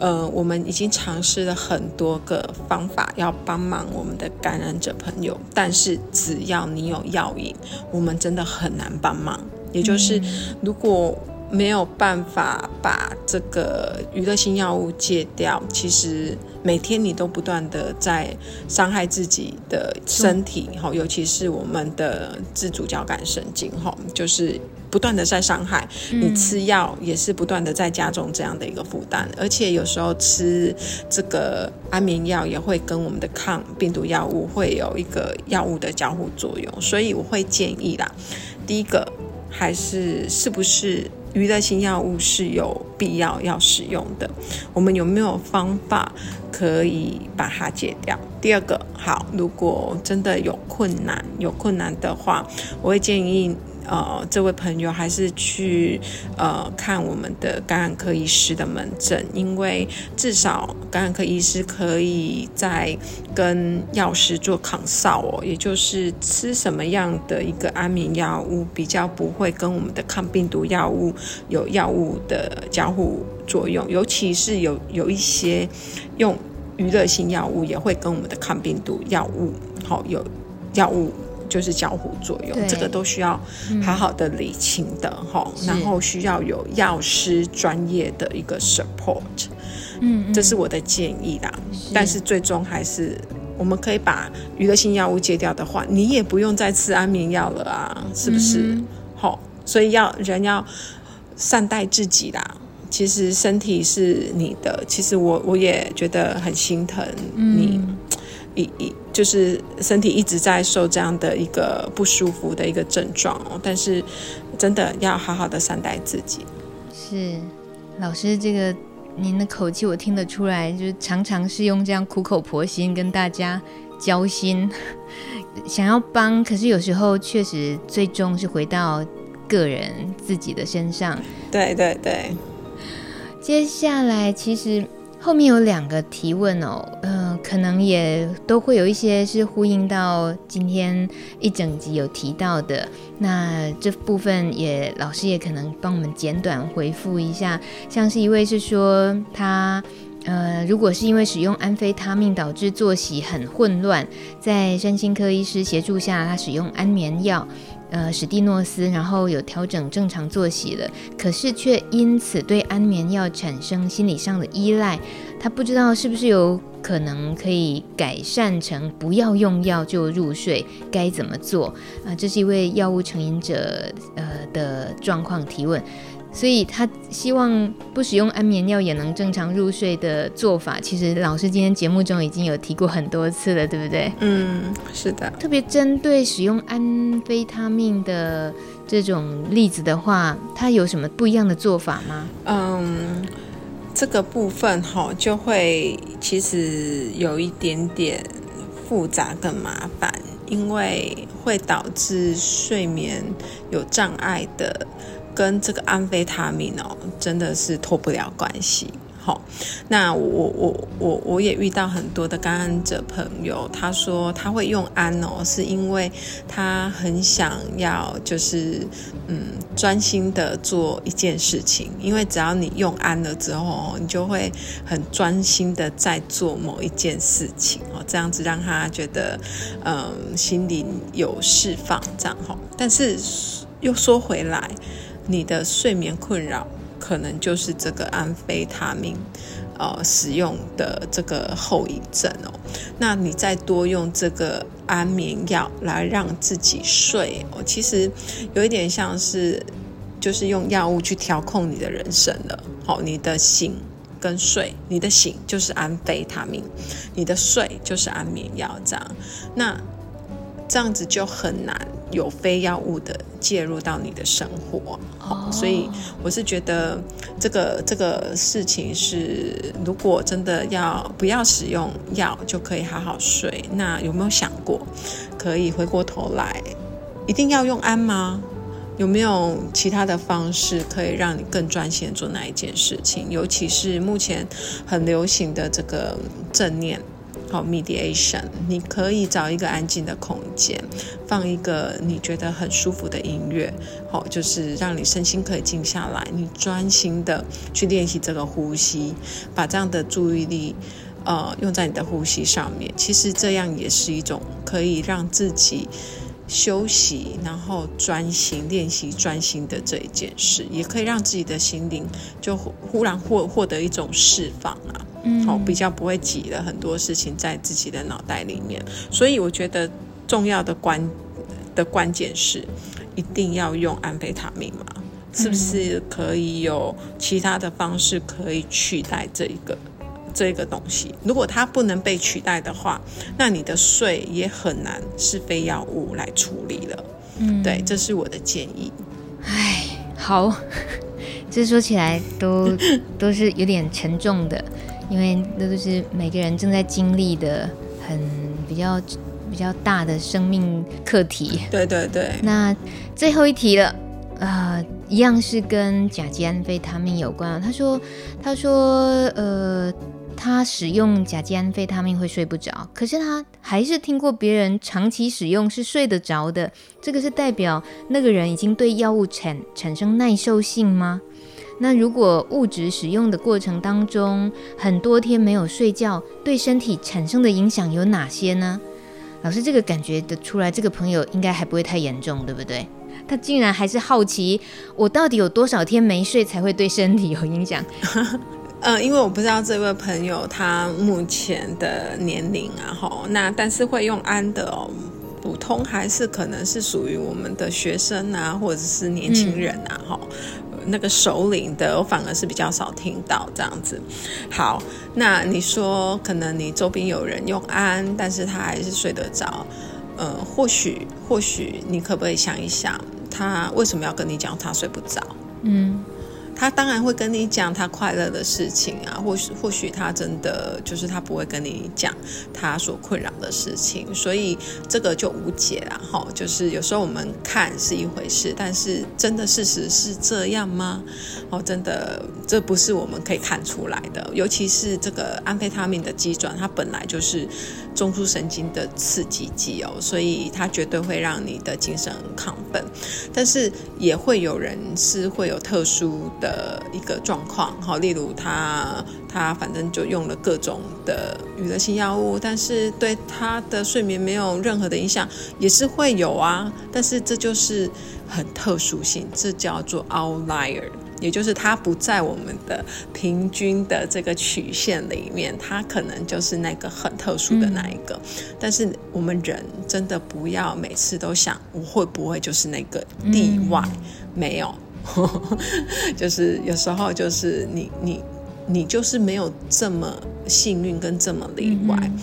呃，我们已经尝试了很多个方法要帮忙我们的感染者朋友，但是只要你有药瘾，我们真的很难帮忙。也就是如果没有办法把这个娱乐性药物戒掉，其实每天你都不断的在伤害自己的身体，哈，尤其是我们的自主交感神经，哈，就是。不断的在伤害，你吃药也是不断的在加重这样的一个负担，而且有时候吃这个安眠药也会跟我们的抗病毒药物会有一个药物的交互作用，所以我会建议啦，第一个还是是不是娱乐性药物是有必要要使用的，我们有没有方法可以把它戒掉？第二个，好，如果真的有困难有困难的话，我会建议。呃，这位朋友还是去呃看我们的感染科医师的门诊，因为至少感染科医师可以在跟药师做抗哨哦，也就是吃什么样的一个安眠药物比较不会跟我们的抗病毒药物有药物的交互作用，尤其是有有一些用娱乐性药物也会跟我们的抗病毒药物好、有药物。就是交互作用，这个都需要好好的理清的哈、嗯，然后需要有药师专业的一个 support，嗯，嗯，这是我的建议啦。是，但是最终还是我们可以把娱乐性药物戒掉的话，你也不用再吃安眠药了啊，是不是？好、嗯，所以要人要善待自己啦。其实身体是你的，其实我我也觉得很心疼你。嗯一一就是身体一直在受这样的一个不舒服的一个症状哦，但是真的要好好的善待自己。是老师这个您的口气我听得出来，就是常常是用这样苦口婆心跟大家交心，想要帮，可是有时候确实最终是回到个人自己的身上。对对对。接下来其实。后面有两个提问哦，呃，可能也都会有一些是呼应到今天一整集有提到的，那这部分也老师也可能帮我们简短回复一下，像是一位是说他，呃，如果是因为使用安非他命导致作息很混乱，在身心科医师协助下，他使用安眠药。呃，史蒂诺斯，然后有调整正常作息了，可是却因此对安眠药产生心理上的依赖。他不知道是不是有可能可以改善成不要用药就入睡，该怎么做？啊、这是一位药物成瘾者呃的状况提问。所以他希望不使用安眠药也能正常入睡的做法，其实老师今天节目中已经有提过很多次了，对不对？嗯，是的。特别针对使用安非他命的这种例子的话，他有什么不一样的做法吗？嗯，这个部分哈就会其实有一点点复杂跟麻烦，因为会导致睡眠有障碍的。跟这个安非他命哦，真的是脱不了关系。好，那我我我我也遇到很多的感染者朋友，他说他会用安哦，是因为他很想要就是嗯专心的做一件事情，因为只要你用安了之后，你就会很专心的在做某一件事情哦，这样子让他觉得嗯心里有释放这样哈。但是又说回来。你的睡眠困扰可能就是这个安非他命，呃，使用的这个后遗症哦。那你再多用这个安眠药来让自己睡哦，其实有一点像是就是用药物去调控你的人生了。好，你的醒跟睡，你的醒就是安非他命，你的睡就是安眠药这样。那这样子就很难。有非药物的介入到你的生活，好，oh. 所以我是觉得这个这个事情是，如果真的要不要使用药就可以好好睡，那有没有想过可以回过头来，一定要用安吗？有没有其他的方式可以让你更专心做那一件事情？尤其是目前很流行的这个正念。好，mediation，你可以找一个安静的空间，放一个你觉得很舒服的音乐，好，就是让你身心可以静下来，你专心的去练习这个呼吸，把这样的注意力，呃，用在你的呼吸上面。其实这样也是一种可以让自己休息，然后专心练习专心的这一件事，也可以让自己的心灵就忽然获获得一种释放啊。嗯，好，比较不会挤了很多事情在自己的脑袋里面，所以我觉得重要的关的关键是，一定要用安非他命嘛？是不是可以有其他的方式可以取代这一个这一个东西？如果它不能被取代的话，那你的税也很难是非药物来处理了。嗯，对，这是我的建议。唉，好，这说起来都 都是有点沉重的。因为那都是每个人正在经历的很比较比较大的生命课题。对对对。那最后一题了，呃，一样是跟甲基安非他命有关。他说，他说，呃，他使用甲基安非他命会睡不着，可是他还是听过别人长期使用是睡得着的。这个是代表那个人已经对药物产产生耐受性吗？那如果物质使用的过程当中很多天没有睡觉，对身体产生的影响有哪些呢？老师，这个感觉得出来，这个朋友应该还不会太严重，对不对？他竟然还是好奇，我到底有多少天没睡才会对身体有影响？呃，因为我不知道这位朋友他目前的年龄啊，吼，那但是会用安的哦，普通还是可能是属于我们的学生啊，或者是年轻人啊，哈、嗯。那个首领的，我反而是比较少听到这样子。好，那你说可能你周边有人用安，但是他还是睡得着。呃，或许或许你可不可以想一想，他为什么要跟你讲他睡不着？嗯，他当然会跟你讲他快乐的事情啊，或许或许他真的就是他不会跟你讲他所困扰的事情，所以这个就无解了哈。就是有时候我们看是一回事，但是真的事实是这样吗？哦，真的这不是我们可以看出来的。尤其是这个安非他命的机转，它本来就是中枢神经的刺激剂哦，所以它绝对会让你的精神亢奋，但是也会有人是会有特殊的。的一个状况，好，例如他他反正就用了各种的娱乐性药物，但是对他的睡眠没有任何的影响，也是会有啊。但是这就是很特殊性，这叫做 outlier，也就是他不在我们的平均的这个曲线里面，他可能就是那个很特殊的那一个。嗯、但是我们人真的不要每次都想我会不会就是那个例外，嗯、没有。就是有时候，就是你你你就是没有这么幸运跟这么例外。嗯、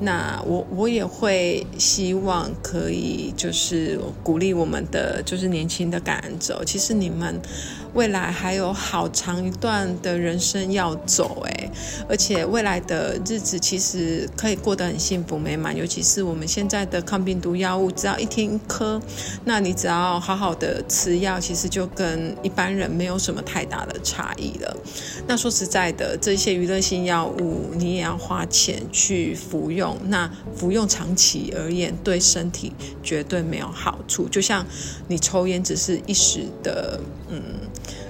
那我我也会希望可以就是鼓励我们的就是年轻的感恩者，其实你们。未来还有好长一段的人生要走，哎，而且未来的日子其实可以过得很幸福美满。尤其是我们现在的抗病毒药物，只要一天一颗，那你只要好好的吃药，其实就跟一般人没有什么太大的差异了。那说实在的，这些娱乐性药物你也要花钱去服用，那服用长期而言对身体绝对没有好处。就像你抽烟只是一时的，嗯。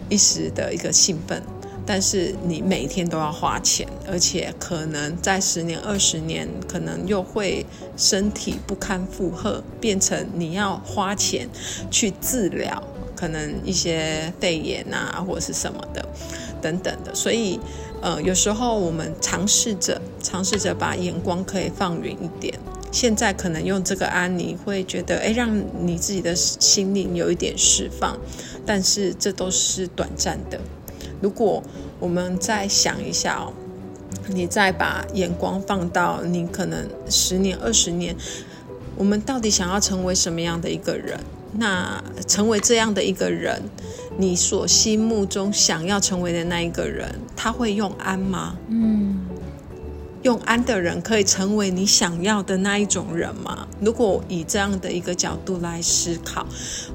一时的一个兴奋，但是你每天都要花钱，而且可能在十年、二十年，可能又会身体不堪负荷，变成你要花钱去治疗，可能一些肺炎啊，或者是什么的等等的。所以，呃，有时候我们尝试着尝试着把眼光可以放远一点。现在可能用这个安妮会觉得，哎，让你自己的心灵有一点释放。但是这都是短暂的。如果我们再想一下哦，你再把眼光放到你可能十年、二十年，我们到底想要成为什么样的一个人？那成为这样的一个人，你所心目中想要成为的那一个人，他会用安吗？嗯。用安的人可以成为你想要的那一种人吗？如果以这样的一个角度来思考，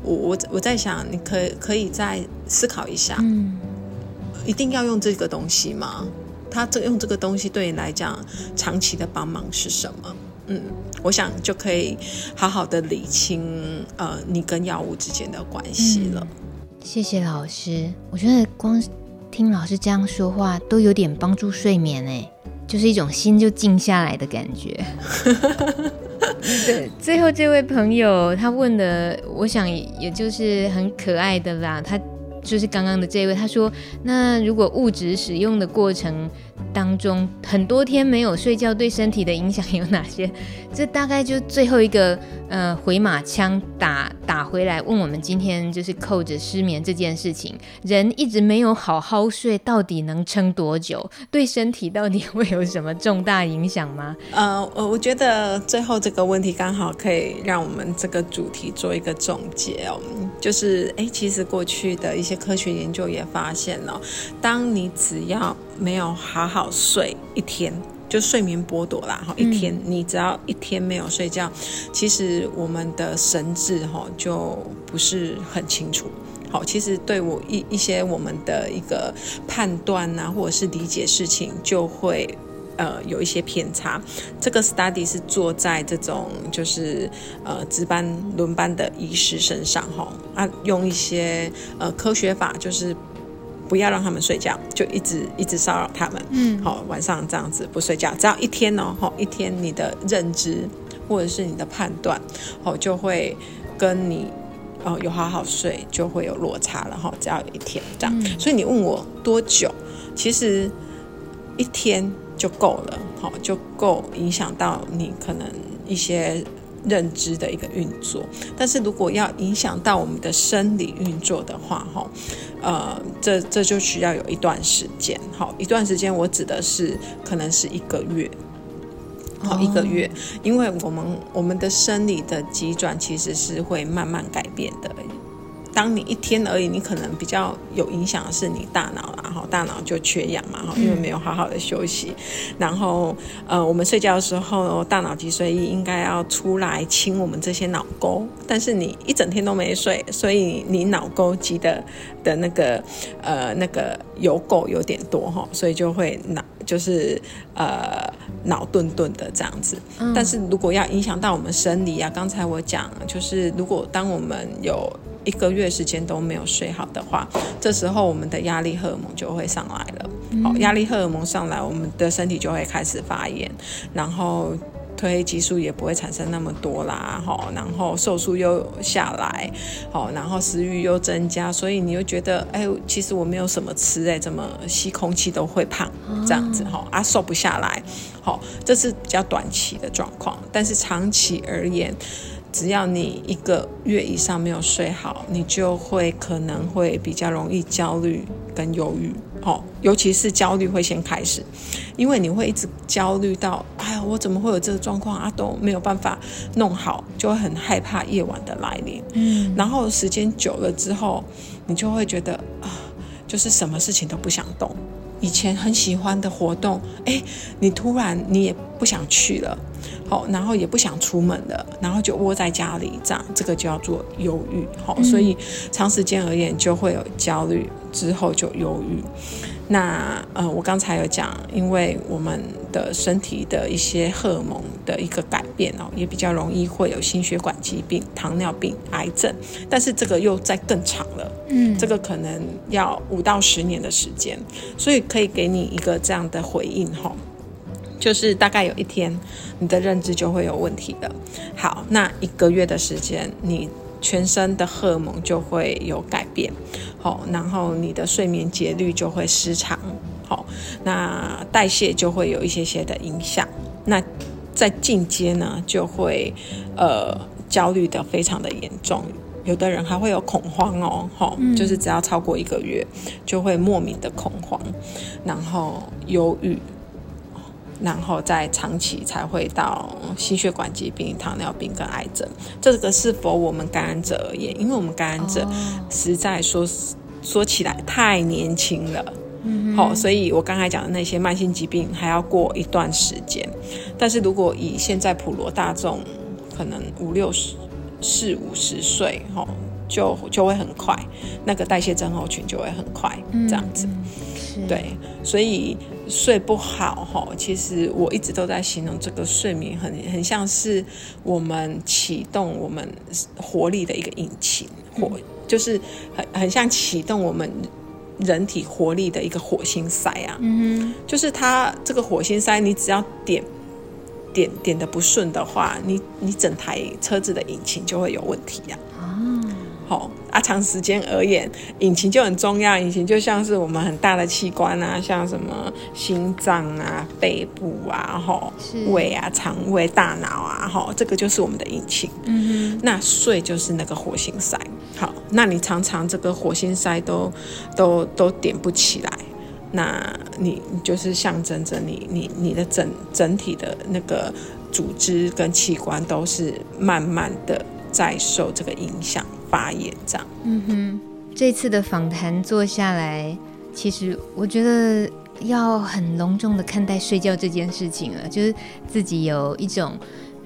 我我我在想，你可以可以再思考一下，嗯，一定要用这个东西吗？他这用这个东西对你来讲，长期的帮忙是什么？嗯，我想就可以好好的理清呃你跟药物之间的关系了。嗯，谢谢老师，我觉得光听老师这样说话都有点帮助睡眠哎。就是一种心就静下来的感觉。对，最后这位朋友他问的，我想也就是很可爱的啦。他就是刚刚的这位，他说：“那如果物质使用的过程。”当中很多天没有睡觉，对身体的影响有哪些？这大概就最后一个呃回马枪打打回来，问我们今天就是扣着失眠这件事情，人一直没有好好睡，到底能撑多久？对身体到底会有什么重大影响吗？呃，我我觉得最后这个问题刚好可以让我们这个主题做一个总结哦，就是哎，其实过去的一些科学研究也发现了，当你只要没有好好睡一天，就睡眠剥夺啦。哈，一天你只要一天没有睡觉，其实我们的神智哈就不是很清楚。好，其实对我一一些我们的一个判断呐，或者是理解事情，就会呃有一些偏差。这个 study 是做在这种就是呃值班轮班的医师身上哈，啊用一些呃科学法就是。不要让他们睡觉，就一直一直骚扰他们。嗯，好，晚上这样子不睡觉，只要一天哦，好，一天你的认知或者是你的判断，哦，就会跟你哦有好好睡就会有落差了哈。只要有一天这样，嗯，所以你问我多久，其实一天就够了，好，就够影响到你可能一些。认知的一个运作，但是如果要影响到我们的生理运作的话，哈，呃，这这就需要有一段时间，好，一段时间，我指的是可能是一个月，好，一个月，因为我们我们的生理的急转其实是会慢慢改变的，当你一天而已，你可能比较有影响的是你大脑啦，然后大脑就缺氧嘛，哈，因为没有好好的休息。然后，呃，我们睡觉的时候，大脑脊髓液应该要出来清我们这些脑沟，但是你一整天都没睡，所以你脑沟积的的那个呃那个油垢有点多哈，所以就会脑就是呃脑钝钝的这样子。但是如果要影响到我们生理啊，刚才我讲就是如果当我们有一个月时间都没有睡好的话，这时候我们的压力荷尔蒙就会上来了。好，压力荷尔蒙上来，我们的身体就会开始发炎，然后褪黑激素也不会产生那么多啦。哈，然后瘦素又下来，好，然后食欲又增加，所以你又觉得，哎，其实我没有什么吃，哎，怎么吸空气都会胖这样子？哈，啊，瘦不下来。好，这是比较短期的状况，但是长期而言。只要你一个月以上没有睡好，你就会可能会比较容易焦虑跟忧郁，哦，尤其是焦虑会先开始，因为你会一直焦虑到，哎呀，我怎么会有这个状况啊？都没有办法弄好，就会很害怕夜晚的来临。嗯，然后时间久了之后，你就会觉得啊，就是什么事情都不想动，以前很喜欢的活动，哎，你突然你也不想去了。好，然后也不想出门了，然后就窝在家里，这样这个就叫做忧郁。好，嗯，所以长时间而言就会有焦虑，之后就忧郁。那呃，我刚才有讲，因为我们的身体的一些荷尔蒙的一个改变哦，也比较容易会有心血管疾病、糖尿病、癌症，但是这个又在更长了，嗯，这个可能要五到十年的时间，所以可以给你一个这样的回应哈。就是大概有一天，你的认知就会有问题了。好，那一个月的时间，你全身的荷尔蒙就会有改变。好，然后你的睡眠节律就会失常。好，那代谢就会有一些些的影响。那在进阶呢，就会呃焦虑的非常的严重。有的人还会有恐慌哦。好，就是只要超过一个月，就会莫名的恐慌，然后忧郁。然后再长期才会到心血管疾病、糖尿病跟癌症。这个是否我们感染者而言？因为我们感染者实在说说起来太年轻了，嗯，好，所以我刚才讲的那些慢性疾病还要过一段时间。但是如果以现在普罗大众，可能五六十、四五十岁，哈，就就会很快，那个代谢症候群就会很快，这样子。对，所以。睡不好哈，其实我一直都在形容这个睡眠很很像是我们启动我们活力的一个引擎，火就是很很像启动我们人体活力的一个火星塞啊。嗯，就是它这个火星塞，你只要点点点的不顺的话，你你整台车子的引擎就会有问题呀。好啊，长时间而言，引擎就很重要。引擎就像是我们很大的器官啊，像什么心脏啊、背部啊、吼胃啊、肠胃、大脑啊，吼这个就是我们的引擎。嗯哼，那睡就是那个火星塞。好，那你常常这个火星塞都都都点不起来，那你就是象征着你你你的整整体的那个组织跟器官都是慢慢的在受这个影响。发言这样，嗯哼，这次的访谈做下来，其实我觉得要很隆重的看待睡觉这件事情了，就是自己有一种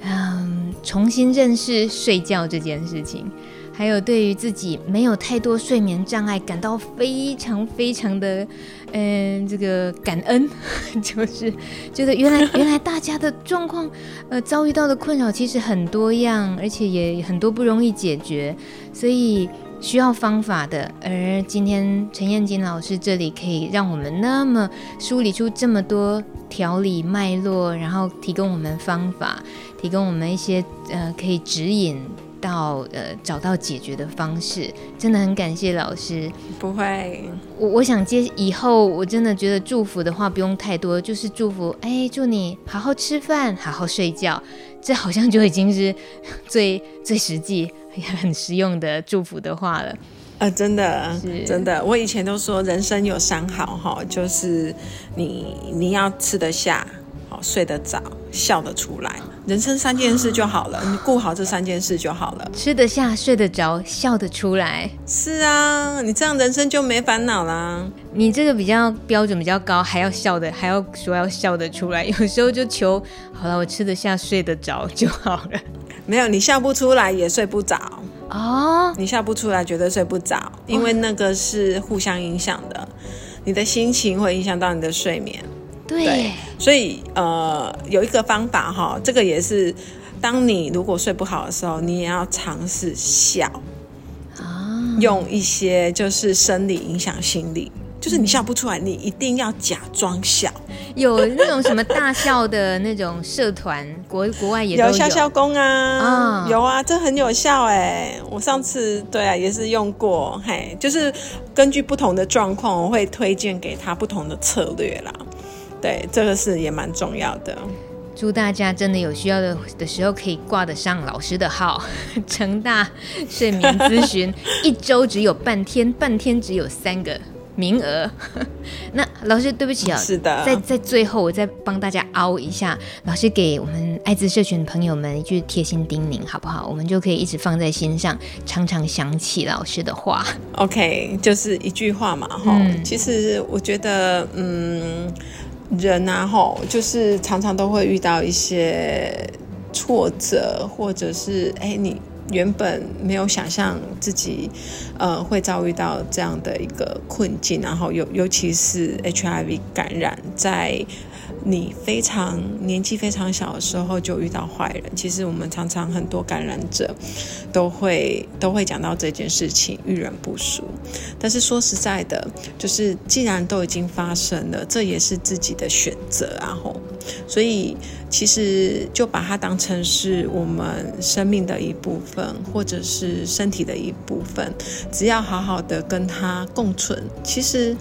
嗯重新认识睡觉这件事情，还有对于自己没有太多睡眠障碍感到非常非常的嗯 这个感恩，就是觉得原来原来大家的状况呃遭遇到的困扰其实很多样，而且也很多不容易解决。所以需要方法的，而今天陈燕金老师这里可以让我们那么梳理出这么多条理脉络，然后提供我们方法，提供我们一些呃可以指引到呃找到解决的方式，真的很感谢老师。不会，我我想接以后我真的觉得祝福的话不用太多，就是祝福，哎，祝你好好吃饭，好好睡觉，这好像就已经是最最实际。也很实用的祝福的话了，呃，真的，真的，我以前都说人生有三好哈，就是你你要吃得下，好睡得着，笑得出来，人生三件事就好了，你顾好这三件事就好了。吃得下、睡得着、笑得出来。是啊，你这样人生就没烦恼啦。你这个比较标准比较高，还要笑的，还要说要笑得出来。有时候就求好了，我吃得下、睡得着就好了。没有，你笑不出来也睡不着哦。你笑不出来绝对睡不着，因为那个是互相影响的。你的心情会影响到你的睡眠。对，对，所以呃，有一个方法哈，这个也是，当你如果睡不好的时候，你也要尝试笑啊，用一些就是生理影响心理，就是你笑不出来，你一定要假装笑。有那种什么大笑的那种社团，国国外也有，有笑笑功啊，哦、有啊，这很有效哎。我上次对啊，也是用过，嘿，就是根据不同的状况，我会推荐给他不同的策略啦。对，这个是也蛮重要的。祝大家真的有需要的的时候，可以挂得上老师的号，成大睡眠咨询，一周只有半天，半天只有三个名额。那老师，对不起啊，是的，在在最后，我再帮大家凹一下，老师给我们艾滋社群的朋友们一句贴心叮咛，好不好？我们就可以一直放在心上，常常想起老师的话。OK，就是一句话嘛，哈、嗯。其实我觉得，嗯。人啊，吼，就是常常都会遇到一些挫折，或者是哎，你原本没有想象自己，呃，会遭遇到这样的一个困境，然后尤尤其是 HIV 感染在。你非常年纪非常小的时候就遇到坏人，其实我们常常很多感染者都会都会讲到这件事情，遇人不淑。但是说实在的，就是既然都已经发生了，这也是自己的选择啊吼。所以其实就把它当成是我们生命的一部分，或者是身体的一部分，只要好好的跟它共存，其实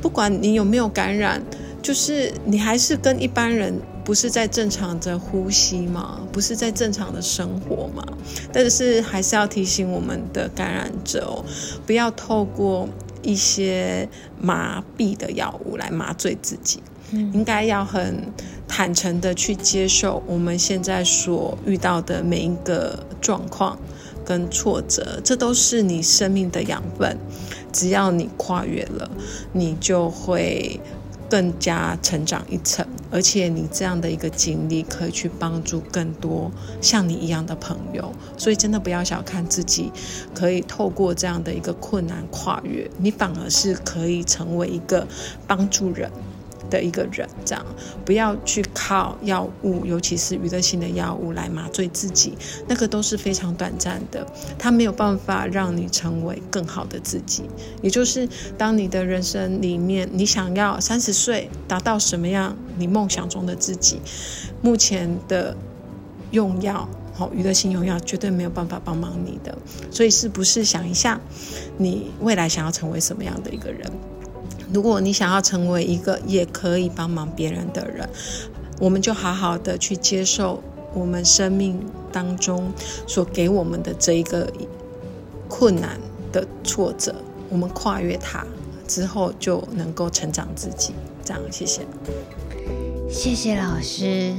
不管你有没有感染。就是你还是跟一般人不是在正常的呼吸吗？不是在正常的生活吗？但是还是要提醒我们的感染者哦，不要透过一些麻痹的药物来麻醉自己。嗯，应该要很坦诚的去接受我们现在所遇到的每一个状况跟挫折，这都是你生命的养分。只要你跨越了，你就会。更加成长一层，而且你这样的一个经历可以去帮助更多像你一样的朋友，所以真的不要小看自己，可以透过这样的一个困难跨越，你反而是可以成为一个帮助人。的一个人，这样不要去靠药物，尤其是娱乐性的药物来麻醉自己，那个都是非常短暂的，它没有办法让你成为更好的自己。也就是当你的人生里面，你想要三十岁达到什么样你梦想中的自己，目前的用药，好娱乐性用药绝对没有办法帮忙你的。所以是不是想一下，你未来想要成为什么样的一个人？如果你想要成为一个也可以帮忙别人的人，我们就好好的去接受我们生命当中所给我们的这一个困难的挫折，我们跨越它之后就能够成长自己。这样，谢谢，谢谢老师。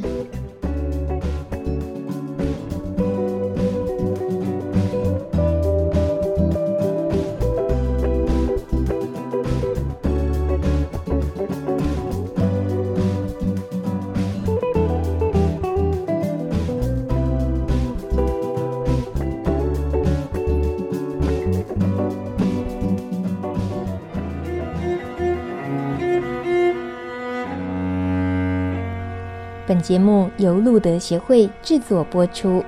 本节目由路德协会制作播出。